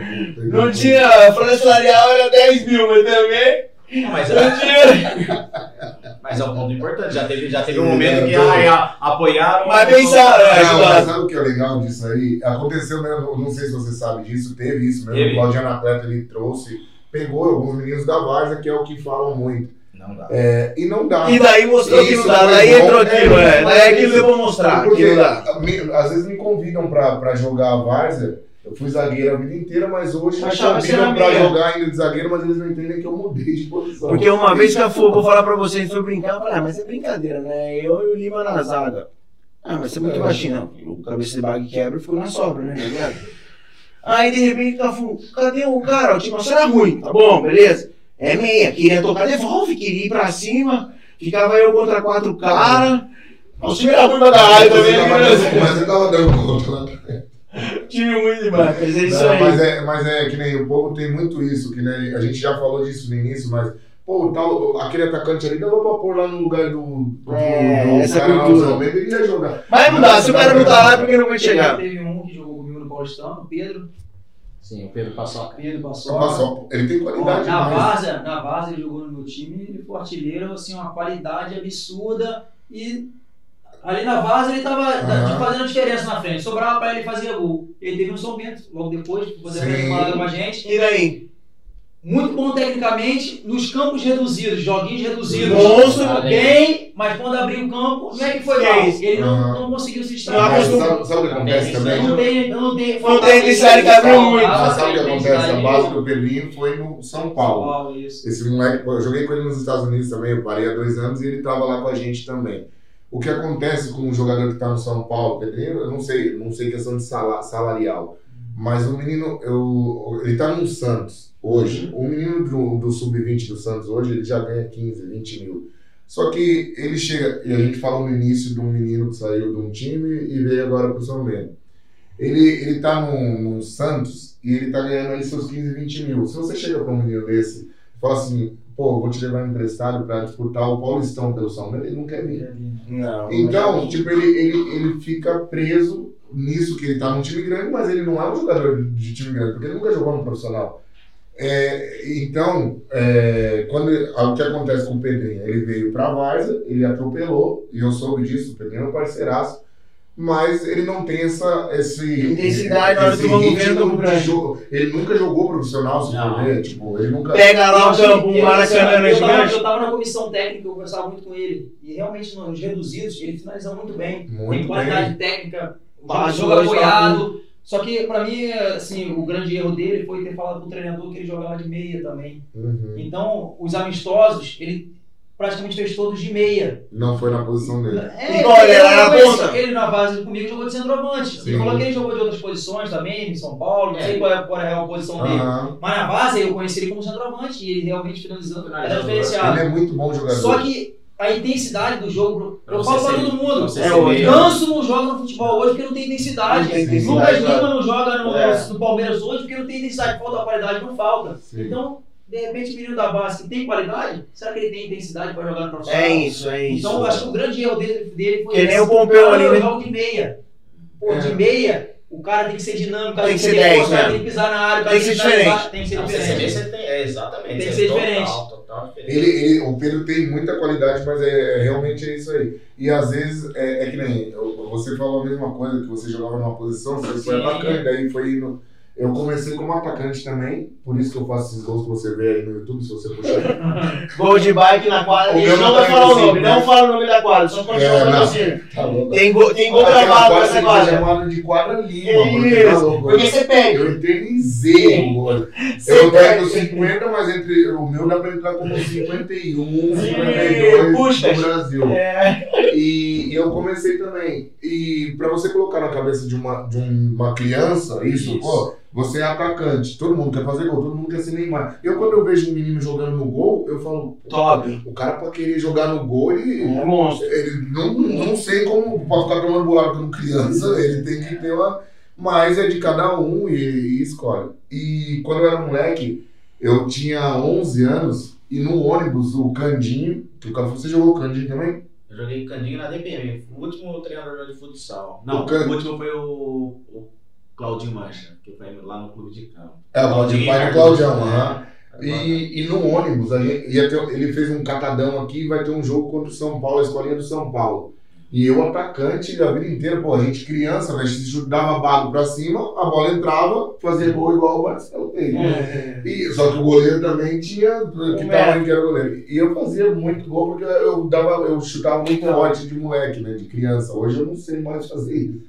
Não tinha, a folha salarial era 10 mil, mas também Não, mas, é, mas é um ponto importante. Já teve, já teve um momento que é, ai, a- apoiaram. Mas pensaram, é, Não, mas sabe o que é legal disso aí? Aconteceu mesmo, não sei se você sabe disso, teve isso mesmo. Teve. O Claudiano Atleta ele trouxe, pegou alguns meninos da Várzea, que é o que falam muito. Não dá. É, e não dá. E daí mostrou que Isso não dá, foi daí bom. entrou aquilo, É, é. Aquilo isso. deu pra mostrar que Porque não dá. me- às vezes me convidam pra, pra jogar a Várzea Eu fui zagueiro a vida inteira, mas hoje me Achava que era pra jogar ainda de zagueiro, mas eles não entendem que eu mudei de posição. Porque uma vez que eu for, vou falar pra vocês, foi brincar, eu falei, ah, mas é brincadeira, né? Eu e o Lima na zaga. Ah, mas você é muito baixinho, não. O cabeça de bag quebra e ficou na sobra, né? tá ligado? Aí de repente tá falando, cadê o cara? O time achou era ruim, tá bom, beleza? É meia, queria tocar, devolve, queria ir pra cima, ficava eu contra quatro caras. O time era ruim pra caralho também, né? Mas eu tava dando conta também. Time ruim demais, mas é isso Não, mas, aí. é, mas é que nem o povo tem muito isso, que nem, a gente já falou disso no início, mas, pô, tal, aquele atacante ali dava pra pôr lá no lugar do. do, É, do essa cara cultura. o Almeida, ele ia jogar. Mas não dá, se o cara não tá lá é porque não vai chegar. Teve um que jogou comigo no Paulistão, o Pedro. Sim, o Pedro Paçoca. Pedro passou. Nossa, ele tem qualidade na demais. Várzea, na Várzea ele jogou no meu time, ele foi artilheiro, assim, uma qualidade absurda e ali na Várzea ele tava da- Aham. fazendo diferença na frente, sobrava pra ele fazer gol. Ele teve um São Bento logo depois, fazer a temporada com a gente. E daí? Muito bom tecnicamente, nos campos reduzidos, joguinhos reduzidos. Monstro. Bem, mas quando abriu o campo, não é que foi mal. Ele não, Aham. não conseguiu se mas sabe, sabe o que acontece também? Não tem, não tem, Não tem intensidade que abriu muito. Mas sabe o que acontece? A base do Pedrinho foi no São São Paulo. Paulo, isso. Esse moleque, eu joguei com ele nos Estados Unidos também, eu parei há dois anos e ele tava lá com a gente também. O que acontece com um jogador que tá no São Paulo, Pedrinho, eu não sei, não sei questão de sala- salarial, mas o menino, eu, ele tá no Santos hoje. O menino do, do Sub-20 do Santos hoje, ele já ganha 15, 20 mil. Só que ele chega, e a gente falou no início de um menino que saiu de um time e veio agora pro São Bento. Ele, ele tá no, no Santos e ele tá ganhando aí seus 15, 20 mil. Se você chega pra um menino desse e fala assim, pô, vou te levar emprestado pra disputar o Paulistão pelo São Bento, ele não quer vir. Não. Então, tipo, ele, ele, ele fica preso nisso que ele tá num time grande, mas ele não é um jogador de time grande, porque ele nunca jogou no profissional. É, então, é, quando o que acontece com o Pedrinho? Ele veio pra Varsa, ele atropelou, e eu soube disso, o Pedrinho é um parceiraço, mas ele não tem essa esse, Intensidade na hora do vamos ver grande. jogo. Ele nunca jogou profissional, se Não. for ver, tipo, ele nunca... Pega lá o campo, um Maracanã eu, nas tava, eu tava na comissão técnica, eu conversava muito com ele. E realmente, nos reduzidos, ele finaliza muito bem. Tem Muito qualidade técnica, Base jogo hoje, apoiado. Só que, pra mim, assim, o grande erro dele foi ter falado pro treinador que ele jogava de meia também. Uhum. Então, os amistosos, ele praticamente fez todos de meia. Não foi na posição dele. É, Igual ele era na ele, ponta. ele na base comigo jogou de centroavante. Sim. Ele falou que ele jogou de outras posições também, em São Paulo, não É. sei qual é, qual é a posição dele. Aham. Mas na base eu conheci ele como centroavante e ele realmente finalizando era Finalizador. diferenciado. Ele é muito bom jogador. Só que a intensidade do jogo, Pra eu falo pra todo mundo. É, Ganso não joga no futebol hoje porque não tem intensidade. Não tem intensidade, Lucas. Lima não joga no, É. no Palmeiras hoje porque não tem intensidade. Falta a qualidade, não falta. Sim. Então, de repente, o menino da base que tem qualidade, será que ele tem intensidade para jogar no profissional? É isso, é isso. Então, eu acho que o grande erro dele, dele foi Que nem o Pompeu ali, né? jogo de meia. Pô, É. de meia, o cara tem que ser dinâmico, Tem que que ser ser 10, o cara né? tem que pisar na área, Tem que ser diferente. Tem que ser diferente. você tem, é, exatamente. Tem que ser total, diferente. Total diferente. Ele, ele- o Pedro tem muita qualidade, mas é, é realmente é isso aí. E às vezes é, é que nem você falou a mesma coisa, que você jogava numa posição, você foi bacana, daí foi indo. Eu comecei como atacante também, por isso que eu faço esses gols que você vê aí no YouTube, se você puxar. Gol de bike na quadra. O Ele não não vai tá falar o nome, né? não fala o nome da quadra, só pode É, falar não. assim. Tá bom. Tem gol, tem gol gravado nessa quadra. chamada de quadra limpa, porque tá louco. porque você pega. Eu eternizei o gol. Eu tenho 50, mas entre o meu dá pra entrar como 51, Sim, 52 puxa. no Brasil. É. E eu comecei também. E pra você colocar na cabeça de uma, de uma criança, isso, Isso. pô, você é atacante, todo mundo quer fazer gol, todo mundo quer ser Neymar. Eu, quando eu vejo um menino jogando no gol, eu falo, Top. o cara pra querer jogar no gol, ele, É monstro. ele não, não sei como pode ficar tomando bolada como criança, ele tem que ter uma. Mas é de cada um e, e escolhe. E quando eu era moleque, eu tinha 11 anos e no ônibus o Candinho, que o cara você jogou Candinho também? Eu joguei Candinho na DPM, o último treinador de futsal. O Não, o, Can- último foi o, o Claudinho Mancha, que foi lá no clube de campo. É, o Claudinho, pai do Claudião, né? aham. E, e no ônibus, a gente, ia ter, ele fez um catadão aqui e vai ter um jogo contra o São Paulo, a escolinha do São Paulo. E eu, atacante, a vida inteira, pô, a gente criança, né, se dava bago pra cima, a bola entrava, fazia gol igual o Marcelo fez. É. E, só que o goleiro também tinha, que Um tamanho que era o goleiro. E eu fazia muito gol porque eu, dava, eu chutava muito forte de moleque, né, de criança. Hoje eu não sei mais fazer isso.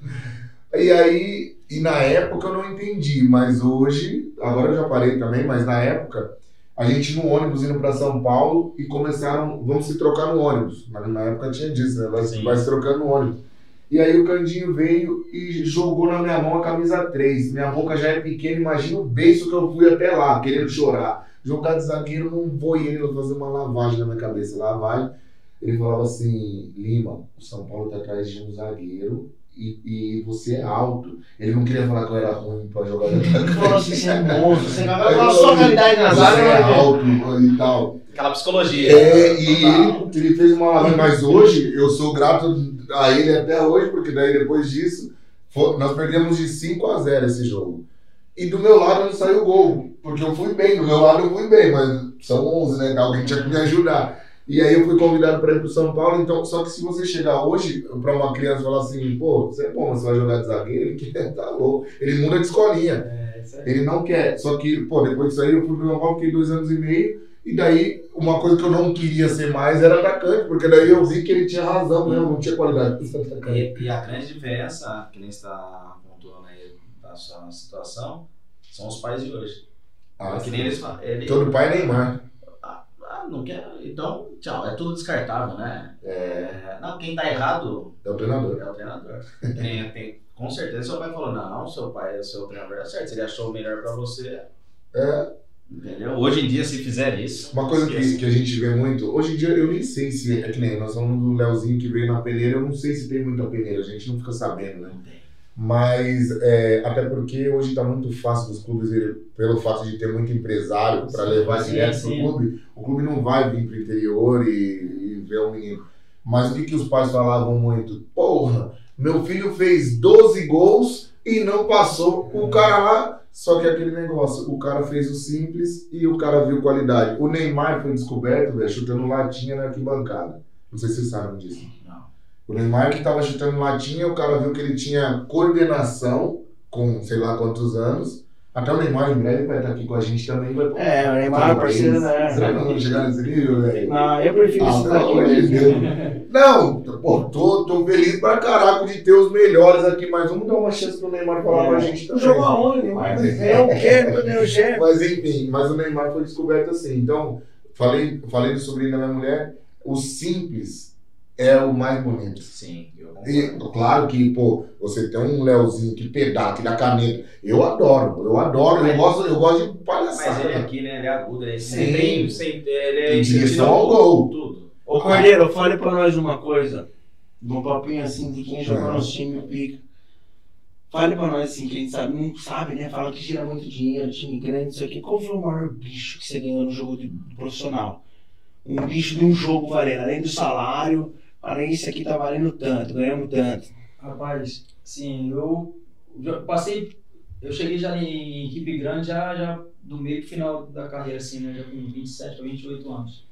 E aí, e na época eu não entendi, mas hoje, agora eu já parei também, mas na época, a gente no ônibus indo para São Paulo e começaram, vamos se trocar no ônibus. Mas na época tinha disso, né? Vai, vai se trocando no ônibus. E aí o Candinho veio e jogou na minha mão a camisa 3. Minha boca já é pequena, imagina o beijo que eu fui até lá, querendo chorar. Jogar de zagueiro não vou ele fazer uma lavagem na minha cabeça. Lavagem. Ele falava assim, Lima, o São Paulo tá atrás de um zagueiro e, e você é alto. Ele não queria falar que eu era ruim pra jogar Ele falou assim, você é monstro, você vai falar eu sua falei, qualidade na Você é ver. alto e tal. Aquela psicologia. É, e ele, ele fez uma lavagem, mas hoje eu sou grato a ele até hoje, porque daí depois disso fo- nós perdemos de 5 a 0 esse jogo. E do meu lado não saiu gol, porque eu fui bem, do meu lado eu fui bem, mas são 11, né? Alguém tinha que me ajudar. E aí eu fui convidado para ir pro São Paulo, então, só que se você chegar hoje para uma criança e falar assim, pô, você é bom, mas você vai jogar de zagueiro, ele quer, tá louco. Ele muda de escolinha. É. Ele não quer. Só que, pô, depois disso aí eu fui pro São Paulo, fiquei dois anos e meio. E daí, uma coisa que eu não queria ser mais era atacante, porque daí eu vi que ele tinha razão mesmo, não tinha qualidade pra ser atacante. E, e a grande diferença, que nem está pontuando aí da sua situação, são os pais de hoje. Ah, que nem eles falam. Ele, Todo pai é Neymar. Ah, não quer. Então, tchau. É tudo descartável, né? É, É, não, quem tá errado é o treinador. é o treinador. Tem, tem, com certeza seu pai falou: não, seu pai é o seu treinador, é certo. Se ele achou o melhor pra você, É, entendeu? Hoje em dia, se fizer isso. uma coisa que, que a gente vê muito, hoje em dia eu nem sei se, é que nem nós falamos do Leozinho que veio na peneira, eu não sei se tem muita peneira, a gente não fica sabendo, né? Não tem. Mas, é, até porque hoje está muito fácil dos clubes, pelo fato de ter muito empresário para levar sim, direto para o clube, o clube não vai vir para o interior e, e ver o menino. Mas o que, que os pais falavam muito? Porra, meu filho fez 12 gols e não passou. O cara lá, só que aquele negócio, o cara fez o simples e o cara viu qualidade. O Neymar foi descoberto, velho, chutando latinha na arquibancada. Não sei se vocês sabem disso. O Neymar que tava chutando latinha, o cara viu que ele tinha coordenação com sei lá quantos anos. Até o Neymar em breve vai estar aqui com a gente também. Vai É, o Neymar é parceiro, Será que nós né? vamos chegar nesse nível, velho? Não, eu prefiro Ah, daqui amor de. Deus. Não, pô, tô, tô feliz pra caraca de ter os melhores aqui, mas vamos dar uma chance pro Neymar falar com a gente também. Jogou aonde, Neymar? Eu quero, meu Deus, chefe. Mas enfim, mas o Neymar foi descoberto assim. Então, falei, falei do sobrinho da minha mulher, o simples é o mais bonito. Sim, eu E, claro que, pô, você tem um Leozinho que pedala, que dá caneta. Eu adoro, eu adoro, eu gosto, eu gosto de Mas palhaçada. ele aqui, né? Ele é agudo, ele Sim. sempre tem. Sempre, ele é Tem direção ao gol. Tudo. Ô Cordeiro, fale pra nós uma coisa. Um papinho assim de quem jogou Ah. nosso time pica. Fale pra nós assim, que a gente sabe, não sabe, né? Fala que gira muito dinheiro, time grande, isso aqui. Qual foi o maior bicho que você ganhou no jogo de, profissional? Um bicho de um jogo valendo, além do salário, além disso aqui tá valendo tanto, ganhamos tanto. Rapaz, assim, eu já passei, eu cheguei já em equipe grande já, já do meio pro final da carreira, assim, né? Já com 27 para 28 anos.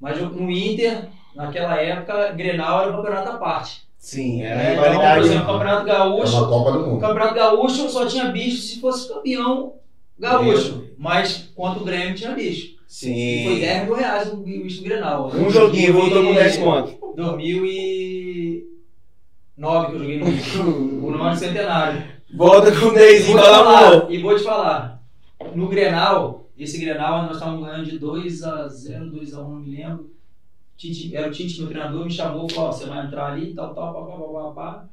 Mas eu- no Inter, naquela época, Grenal era um campeonato à parte. Sim, é, né? a Então, por exemplo, o Campeonato É Gaúcho, uma Copa do o Mundo. Campeonato Gaúcho só tinha bicho se fosse campeão gaúcho. Mas quanto o Grêmio tinha bicho. E foi Sim. 10 mil reais o bicho do Grenal. Um joguinho, voltou com 10 conto. 2009 que eu joguei no, no nono centenário. Volta com E 10 e vou, te fala, falar, e vou te falar, no Grenal, esse Grenal nós estávamos ganhando de 2 a 0, 2 a 1, não me lembro. Tite, era o Tite, meu treinador, me chamou e falou, você vai entrar ali, tal, tal, pá, pá, pá, pá, pá.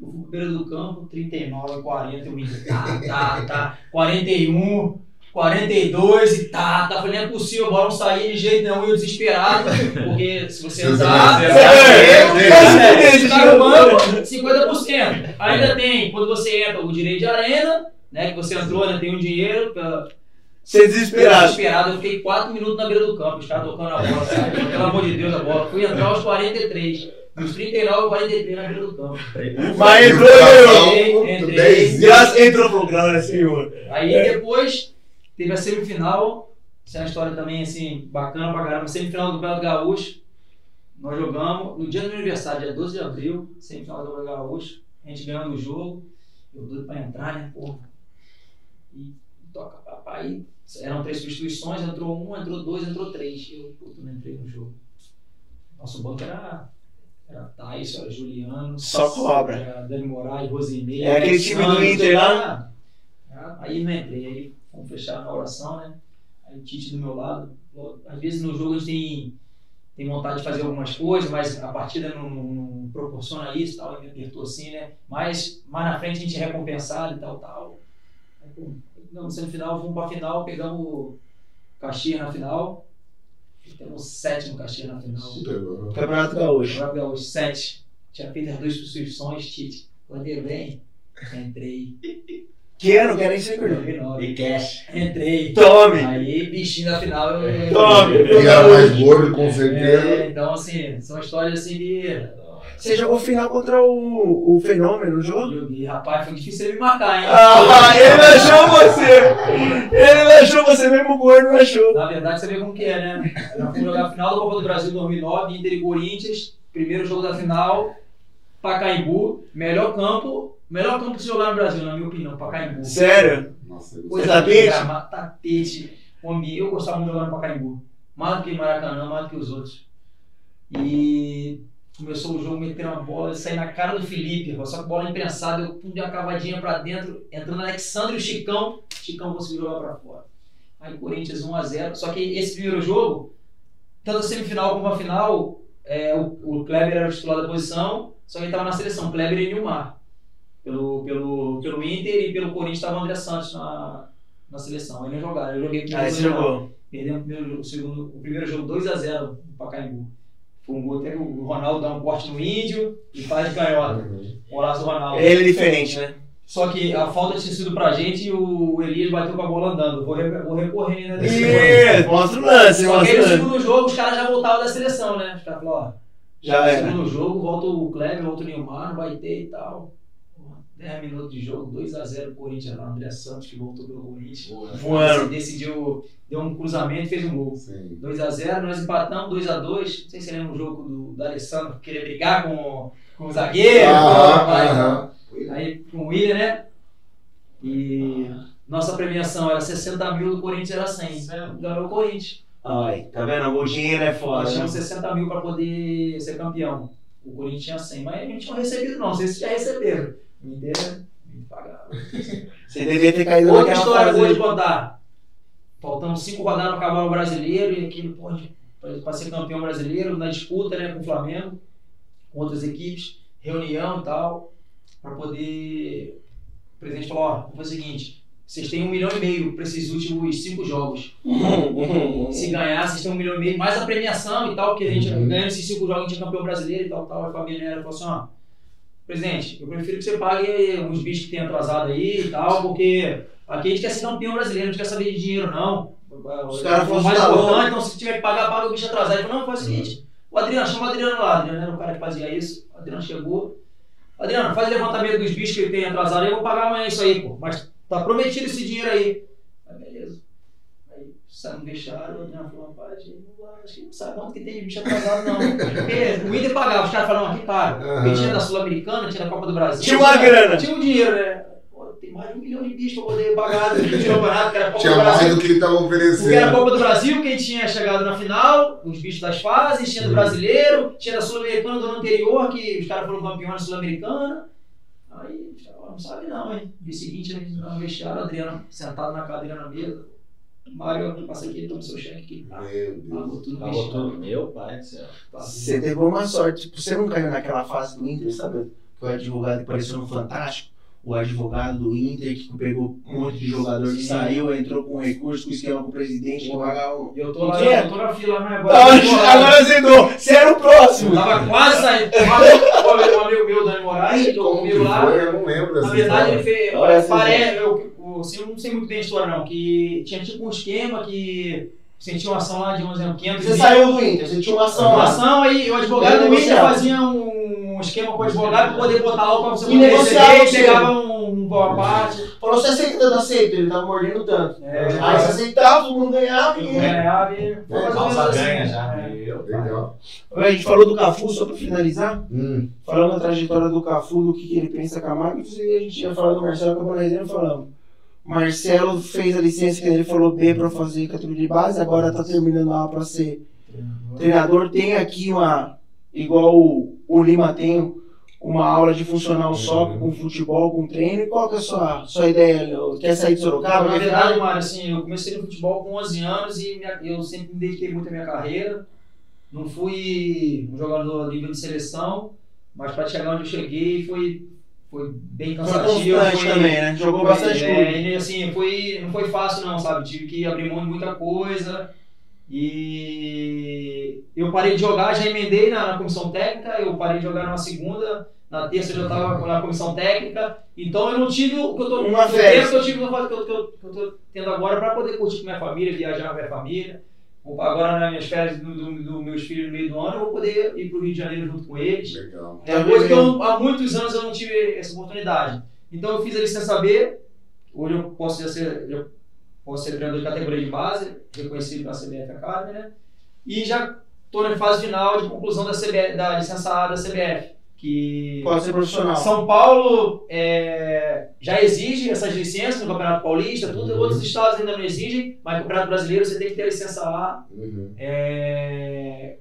Eu fui pro do campo, 39, 40, eu me tá, tá, tá, 41, 42 e tá, tá. Falei, não é possível, a bola não sair de jeito nenhum, eu desesperado, porque se você entrar, é, tá no banco, 50%. Ainda tem, quando você entra, o direito de arena, né? Que você entrou, né? Tem um dinheiro. Pra... Você desesperado. Desesperado, eu fiquei 4 minutos na beira do campo, os caras tocando a bola, sabe? Pelo amor de Deus, a bola. Fui entrar aos 43. Dos 39 aos 43 na beira do campo. Mas entrou e. Capitão, Entrei. 10 Graças entrou pro programa, senhor. Aí depois teve a semifinal. Essa é uma história também assim, bacana pra caramba. Semifinal do Campeonato Gaúcho. Nós jogamos no dia do meu aniversário, dia 12 de abril, semifinal do Campeonato Gaúcho. A gente ganhando o jogo. Eu doido pra entrar, né? Porra. E toca papai. Eram três substituições, entrou um, entrou dois, entrou três. Eu, puta, não entrei no jogo. Nosso banco era, Era Tyson, era Juliano. Só cobra. Era Dani Moraes, Rosinei. É aquele time do Inter lá? Aí não entrei, aí vamos fechar na oração, né? Aí o Tite do meu lado. Às vezes no jogo a gente tem, tem vontade de fazer algumas coisas, mas a partida não, não, não proporciona isso tal. Ele me apertou assim, né? Mas mais na frente a gente é recompensado e tal, tal. Aí, pô, no final, fomos pra final, pegamos o Caxias na final. Temos sétimo Caxias na final. Campeonato Gaúcho. Campeonato Gaúcho, sete. Tinha feito as duas substituições, Tite. Quando ele vem, entrei. Que ano? Quero nem saber. 2009. E cash. Entrei. Tome! Aí, bichinho na final. Eu... Tome! E era mais gordo, com certeza. É, então, assim, são histórias assim de. Você jogou final contra o, o Fenômeno no jogo? Joguei. Rapaz, foi difícil ele me marcar, hein? Ah, ele não achou você! Ele não achou você, mesmo gordo não achou. Na verdade, você vê como que é, né? Eu fui jogar a final da Copa do Brasil 2009, Inter e Corinthians. Primeiro jogo da final, Pacaembu. Melhor campo, melhor campo de jogar no Brasil, na minha opinião, Pacaembu. Sério? Nossa, eu Coisa Tapete? ma- tapete. Homem, eu gostava muito de jogar no Pacaembu. Mais do que Maracanã, mais do que os outros. E começou o jogo, metendo uma bola, saí na cara do Felipe, só que bola imprensada, eu pum, dei uma cavadinha pra dentro, entrando Alexandre e o Chicão, Chicão conseguiu jogar pra fora. Aí Corinthians 1x0. Só que esse primeiro jogo, tanto a semifinal como a final, é, o, o Kleber era o titular da posição, só que ele estava na seleção, Kleber e Nilmar. Pelo, pelo, pelo Inter e pelo Corinthians estava o André Santos na, na seleção. Aí não jogaram. Eu joguei o Aí você jogo, jogou. Perdemos o primeiro jogo, o, segundo, o primeiro jogo 2x0 no Pacaembu. Foi um gol até que o Ronaldo dá um corte no índio e faz de canhota. Golaço do Ronaldo. Ele é diferente, né? Só que a falta tinha sido pra gente e o Elias bateu com a bola andando. Vou, re- vou recorrer gol. Ih, mostra o lance, Só que o no segundo jogo os caras já voltavam da seleção, né? Os caras falaram, ó, Já no é. segundo jogo volta o Kleber, volta o Neymar, vai ter e tal. Porra, 10 minutos de jogo, 2x0 Corinthians lá, André Santos que voltou pelo Corinthians. Voando. Decidiu, deu um cruzamento e fez um gol. Sim. 2x0, nós empatamos 2x2. Não sei se você lembra o jogo do, do Alessandro, querer brigar com, com o zagueiro. Aham, com- aham. Aí com o William, né? E nossa premiação era 60 mil, do Corinthians era 100. Ganhou o Corinthians. Ai, tá vendo? O dinheiro é foda. Nós né? tínhamos 60 mil para poder ser campeão. O Corinthians tinha 100, mas a gente não recebido não, vocês já receberam. O Inter me pagava. Você devia ter caído Outra história boa de contar. Faltando 5 rodadas para acabar o brasileiro e aquele pode para ser campeão brasileiro na disputa né, com o Flamengo, com outras equipes, reunião e tal, para poder. O presidente falou: ó, vamos fazer o seguinte, vocês têm um milhão e meio para esses últimos cinco jogos. Se ganhar, vocês têm um milhão e meio, mais a premiação e tal, que a gente Uhum. ganha esses cinco jogos, a gente é campeão brasileiro e tal, tal. A família era falou assim: ó, presidente, eu prefiro que você pague uns bichos que tem atrasado aí e tal, porque aqui a gente quer ser campeão brasileiro, não quer saber de dinheiro, não. Os caras o foram mais importante, então se tiver que pagar, paga o bicho atrasado. Ele falou: não, faz o seguinte, o Adriano, chama o Adriano lá. O Adriano era o cara que fazia isso. O Adriano chegou. Adriano, faz o levantamento dos bichos que ele tem atrasado aí, eu vou pagar amanhã isso aí, pô. Mas tá prometido esse dinheiro aí. Aí, beleza. Aí saímos deixaram, Adriano falou, rapaz, acho que não sabe quanto que tem de bicho atrasado, não. Porque o Inter pagava, os caras falaram, aqui paga. Porque Aham. tinha da Sul-Americana, tinha da Copa do Brasil. Tinha uma grana. Tinha um dinheiro, né? Pô, tem mais de um milhão de bichos pra poder pagar do campeonato, que era a Copa Tinha do Brasil. mais do que ele estava Porque era a oferecendo. Copa do Brasil, quem tinha chegado na final, os bichos das fases, tinha do Uhum. brasileiro, tinha da Sul-Americana do ano anterior, que os caras foram campeões da Sul-Americana. Aí, não sabe não, hein? No dia seguinte, né, no vestiário, Adriano sentado na cadeira na mesa. Mário, passa aqui, toma seu cheque aqui. Ah, Meu Deus. Tudo no Pagou tudo. vestiário. Meu pai do céu. Tá. Você teve uma sorte. Tipo, você não caiu naquela fase do Inter, sabe? Que o advogado apareceu no Fantástico. O advogado do Inter que pegou um monte de jogador que saiu, entrou com recurso, com esquema com o presidente, que um. E eu tô lá, eu tô na fila, mas Ah, agora. Agora azedou! Você era o próximo! Tava quase saindo. Um amigo, meu, Dani Moraes, que comigo lá. foi? Eu não lembro Na verdade, ele fez. Parece, eu, eu, assim, eu não sei muito bem a história, não. Que tinha tipo um esquema que sentia uma ação lá de 11 anos, 500 Você mil. saiu do Inter, você tinha uma ação uma lá. ação aí, o advogado do Inter fazia um esquema com o advogado para poder botar lá pra você E poder negociava receber, e pegava um, um boa parte. Falou, você aceita, eu não aceito. Ele tava mordendo tanto. É, Aí você aceitava, todo mundo ganhava e. ganhava e menos Calça assim. ganha já. É. Legal. A gente falou do Cafu, só pra finalizar. Hum. Falando da trajetória do Cafu, do que, que ele pensa com a máquina, inclusive a gente tinha falado do Marcelo Cabonezeiro, falamos. Marcelo fez a licença que ele falou B para fazer categoria de base, agora tá terminando A para ser treinador. Tem aqui uma, igual o, o Lima tem uma aula de funcional só Uhum. com futebol, com treino. E qual que é a sua, sua ideia? Quer sair de Sorocaba? Na verdade? Mário, assim, eu comecei no futebol com 11 anos e minha- eu sempre me dediquei muito à minha carreira. Não fui um jogador nível de seleção, mas para chegar onde eu cheguei foi, foi bem Foi cansativo. constante foi- também, né? Jogou bastante é, clube. e, assim, foi, não foi fácil não, sabe? Tive que abrir mão de muita coisa. E eu parei de jogar, já emendei na, na comissão técnica, eu parei de jogar na segunda, na terça eu já estava na comissão técnica. Então eu não tive o que eu tô Uma o tempo que eu tive que eu, que eu, que eu tô tendo agora para poder curtir com minha família, viajar com minha família. Agora nas minhas férias do, do, do meus filhos no meio do ano, eu vou poder ir para o Rio de Janeiro junto com eles. Legal. É uma coisa que eu, há muitos anos eu não tive essa oportunidade. Então eu fiz a licença B, hoje eu posso já ser, ser treinador de categoria de base, reconhecido pela CBF Academy, né? E já estou na fase final de conclusão da, CBF, da licença A da CBF, que Pode ser profissional. São Paulo é, já exige essas licenças no Campeonato Paulista, tudo, Uhum. outros estados ainda não exigem, mas no Campeonato Brasileiro você tem que ter licença A, Uhum. é,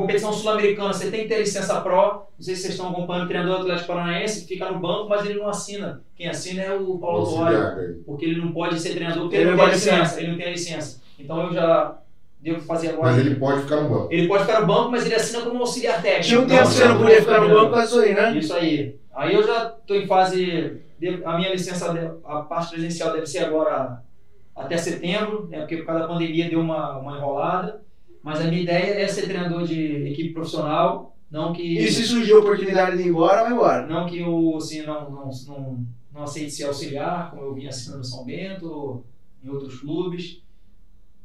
competição sul-americana, você tem que ter licença pro. Não sei se vocês estão acompanhando o treinador do Atlético Paranaense, que fica no banco, mas ele não assina. Quem assina é o Paulo né? porque ele não pode ser treinador, porque Ele ele, não tem licença. Ele não tem a licença. Então eu já devo fazer agora. Mas ele pode ficar no banco. Ele pode ficar no banco, mas ele assina como auxiliar técnico. Tinha um tempo que você não podia ficar no banco, isso aí, né? Isso aí. Aí eu já estou em fase. A minha licença, a parte presencial deve ser agora até setembro, né, porque por causa da pandemia deu uma, uma enrolada. Mas a minha ideia é ser treinador de equipe profissional, não que. E se surgir a oportunidade de ir embora, vai embora. Não que eu assim, não, não, não, não aceite ser auxiliar, como eu vinha assinando no São Bento, em outros clubes.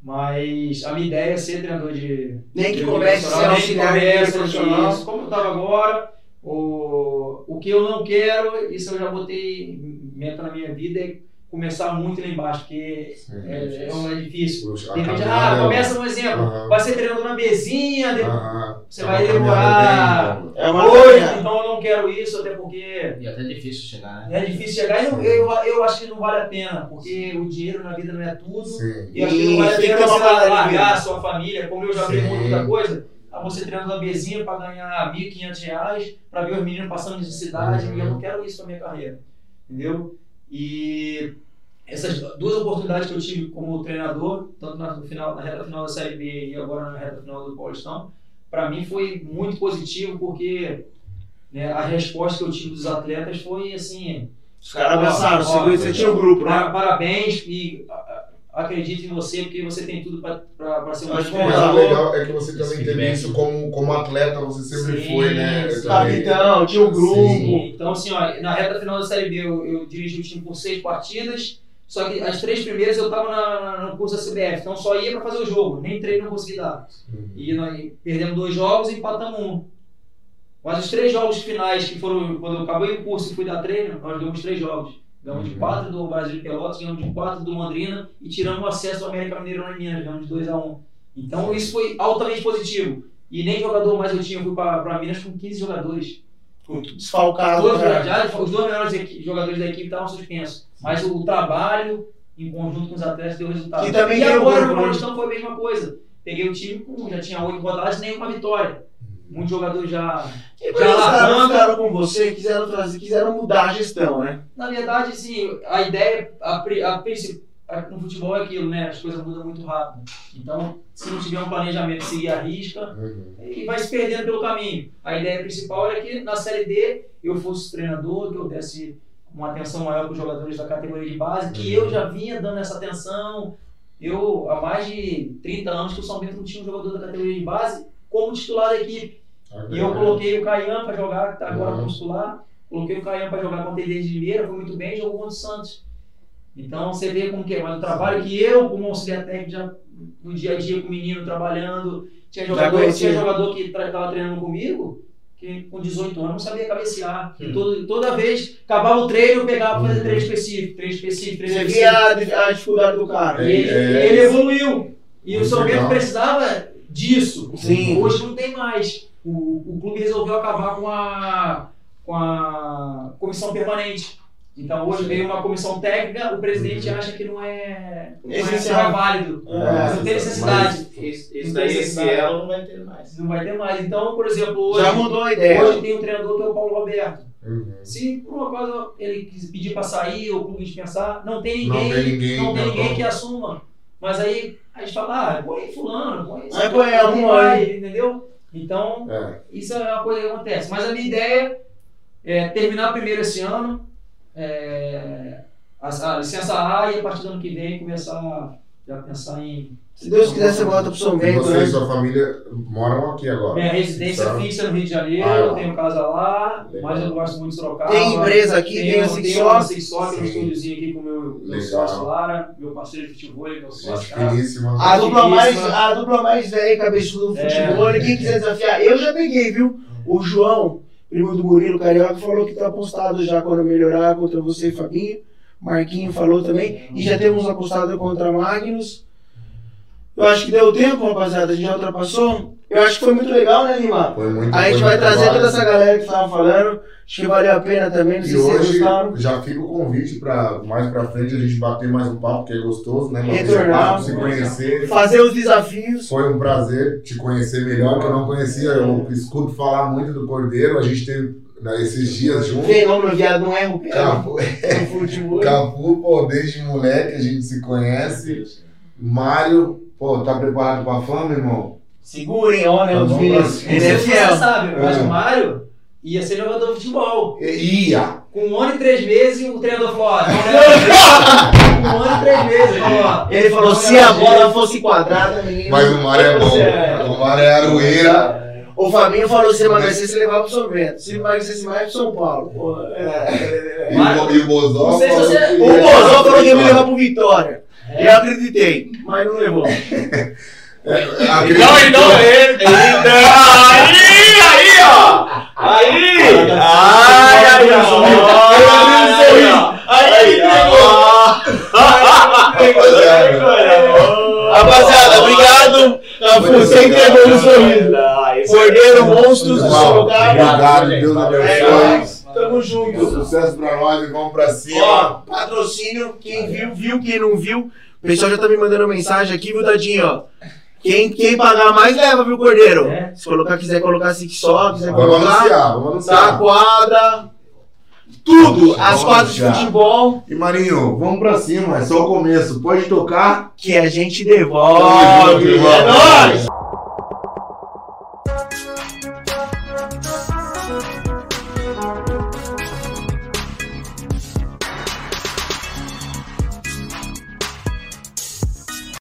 Mas a minha ideia é ser treinador de. Nem que comece a ser profissional, nem que auxiliar de profissional. isso. Como eu estava agora, o, o que eu não quero, isso eu já botei meta na minha vida, é começar muito lá embaixo, porque Sim. é, é, um- é difícil. De repente, caminhada ah, é- começa um exemplo, vai ser treinador na mesinha, você É vai demorar bem- É uma Hoje, caminhada. então eu não quero isso, até porque E até é difícil chegar, né? é difícil chegar e não- eu, eu acho que não vale a pena, porque o dinheiro na vida não é tudo. Sim. E acho que não vale a pena você de largar a sua família, como eu já vi muita coisa. Você treinando na mesinha para ganhar 1.500 reais, para ver os meninos passando necessidade, Uhum. e eu não quero isso para minha carreira. Entendeu? E essas duas oportunidades que eu tive como treinador, tanto na, final, na reta final da Série B e agora na reta final do Paulistão, para mim foi muito positivo, porque né, a resposta que eu tive dos atletas foi assim: Os caras abraçaram, você, tinha um grupo, né? Parabéns e a- a- acredito em você, porque você tem tudo para ser um Acho que Mas o treinador. legal é que você também Esse teve isso como, como atleta, você sempre Sim, foi, né? Capitão, tinha um grupo. Sim. Então, assim, ó, na reta final da Série B, eu, eu dirigi o time por seis partidas, só que as três primeiras eu estava na, na- no curso da CBF, então só ia para fazer o jogo, nem treino não consegui dar. Uhum. E nós perdemos dois jogos e empatamos um. Mas os três jogos finais, que foram quando eu acabei o curso e fui dar treino, nós ganhamos três jogos. Ganhamos de Uhum. quatro do Brasil de Pelotas, ganhamos de quatro do Londrina e tiramos o acesso ao América Mineiro em Minas, ganhamos de 2 a 1 um. Então isso foi altamente positivo. E nem jogador mais eu tinha, eu fui para Minas com 15 jogadores. Desfalcado. Todos, cara. já, os dois melhores equi- jogadores da equipe estavam suspensos. Mas o trabalho em conjunto com os atletas deu resultado. E também e agora no né? Paulistão foi a mesma coisa. Peguei o time com, já tinha oito rodadas e nenhuma vitória. Muitos jogadores já. Que os Já com você, quiseram trazer, quiseram mudar a gestão, né? Na verdade, assim, a ideia, a, a, a- no futebol é aquilo, né? As coisas mudam muito rápido. Então, se não tiver um planejamento, seguir a risca, Uhum. e vai se perdendo pelo caminho. A ideia principal era que na Série D eu fosse treinador, que eu desse uma atenção maior para os jogadores da categoria de base, que Uhum. eu já vinha dando essa atenção. Eu, há mais de 30 anos que o São Bento não tinha um jogador da categoria de base como titular da equipe. E eu coloquei o Caian para jogar, que está agora Uhum. como titular. Coloquei o Caian para jogar contra ele desde Limeira, foi muito bem, jogou contra o Santos. Então você vê como que é, mas o trabalho que eu, como auxiliar técnico, já no dia a dia com o menino trabalhando, tinha jogador, tinha jogador que estava treinando comigo, que com 18 anos não sabia cabecear. Hum. todo- toda vez, acabava o treino, eu pegava para fazer Uhum. treino específico, treino específico, treino Você específico. via a, dif- a dificuldade do cara. E ele, É, ele evoluiu. E o Muito São Bento legal. precisava disso. Sim. Hoje não tem mais. O, o clube resolveu acabar com a, com a comissão permanente. Então hoje veio uma comissão técnica, o presidente acha que não é, não é, não é válido. É, não tem necessidade. Esse, esse Não daí, tem esse necessidade. elo não vai ter mais. Não vai ter mais. Então, por exemplo, hoje, Já mudou a ideia. hoje tem um treinador que é o Paulo Roberto. Uhum. Se por uma coisa ele quis pedir para sair ou o clube dispensar, não tem Não ninguém, tem ninguém, não tem não. ninguém que assuma. Mas aí a gente fala, ah, põe fulano, põe Aí põe algum vai, entendeu? Então, É. isso é uma coisa que acontece. Mas a minha ideia é terminar primeiro esse ano, é, a, a licença A e a partir do ano que vem começar já pensar em. Se Deus quiser, você volta pro São E Bento, você e né? sua família moram aqui agora. Minha residência Então, fixa no Rio de Janeiro, Ah, eu tenho casa lá, Legal. mas eu gosto muito de Sorocaba. Tem empresa aqui, tem a Six Tenho uma Só. Six Só, tem um Sim. estúdiozinho aqui com o meu, meu sócio Lara, meu parceiro de futebol, meu Gente sócio. A dupla mais, a dupla mais velha e cabeçuda do É. futebol, e quem quiser desafiar, eu já peguei, viu? O João, primo do Murilo Carioca, falou que tá apostado já quando melhorar contra você e Fabinho. Marquinho falou também. E já temos apostado contra Magnus. Eu acho que deu tempo, rapaziada. A gente já ultrapassou. Eu acho que foi muito legal, né, Lima? Foi muito A gente vai trazer toda essa galera que tava falando. Acho que valeu a pena também. Não E sei se vocês hoje gostaram. já fica o convite para mais pra frente a gente bater mais um papo, que é gostoso, né? Bater Retornar. se conhecer. Fazer os desafios. Foi um prazer te conhecer melhor, que eu não conhecia. Eu escuto falar muito do Cordeiro. A gente teve né, esses dias juntos. Fenômeno, viado, não erra o pé. Capu, no futebol. Capu, pô, desde moleque a gente se conhece. Mário, pô, tá preparado pra fama, irmão? Segurem, ó, né? Tá Os meninos. Ele é se você fiel. sabe, mas É. o Mário ia ser jogador de futebol. E- Ia! Com um ano e três meses, o treinador falou: ó, leva Com um ano e três meses, ele falou: ó, Ele falou, não se a bola fosse quadrada, menino. Mas o Mário é bom. O Mário é aroeira. O Fabinho falou, se emagrecer, você levava pro São Bento. Se emagrecesse mais, pro São Paulo. É. E, o- e o Bozó Não se falou você- O Bozó falou que ia me levar pro Vitória. É. Eu acreditei, mas não levou. Acredito. Então, então, ele. ele aí, aí, ó! Aí! Ai, ai, ó! Aí, entregou! Rapaziada, obrigado. Você entregou no sorriso. Cordeiro, monstros do Sorocaba. Obrigado, Deus É abençoe. nóis. Tamo junto. Sucesso pra nós e vamos pra Ó, cima. patrocínio, quem viu, viu, quem não viu. O pessoal já tá me mandando mensagem aqui, viu, Dadinho, ó. Quem, quem pagar mais leva, viu, Cordeiro? É. Se colocar, quiser colocar Six só, quiser Vamos colocar. anunciar, vamos Tá, anunciar. quadra. Tudo. As quadras de futebol E Marinho, vamos pra cima, é só o começo. Pode tocar. que a gente devolve. Irmão. É nóis!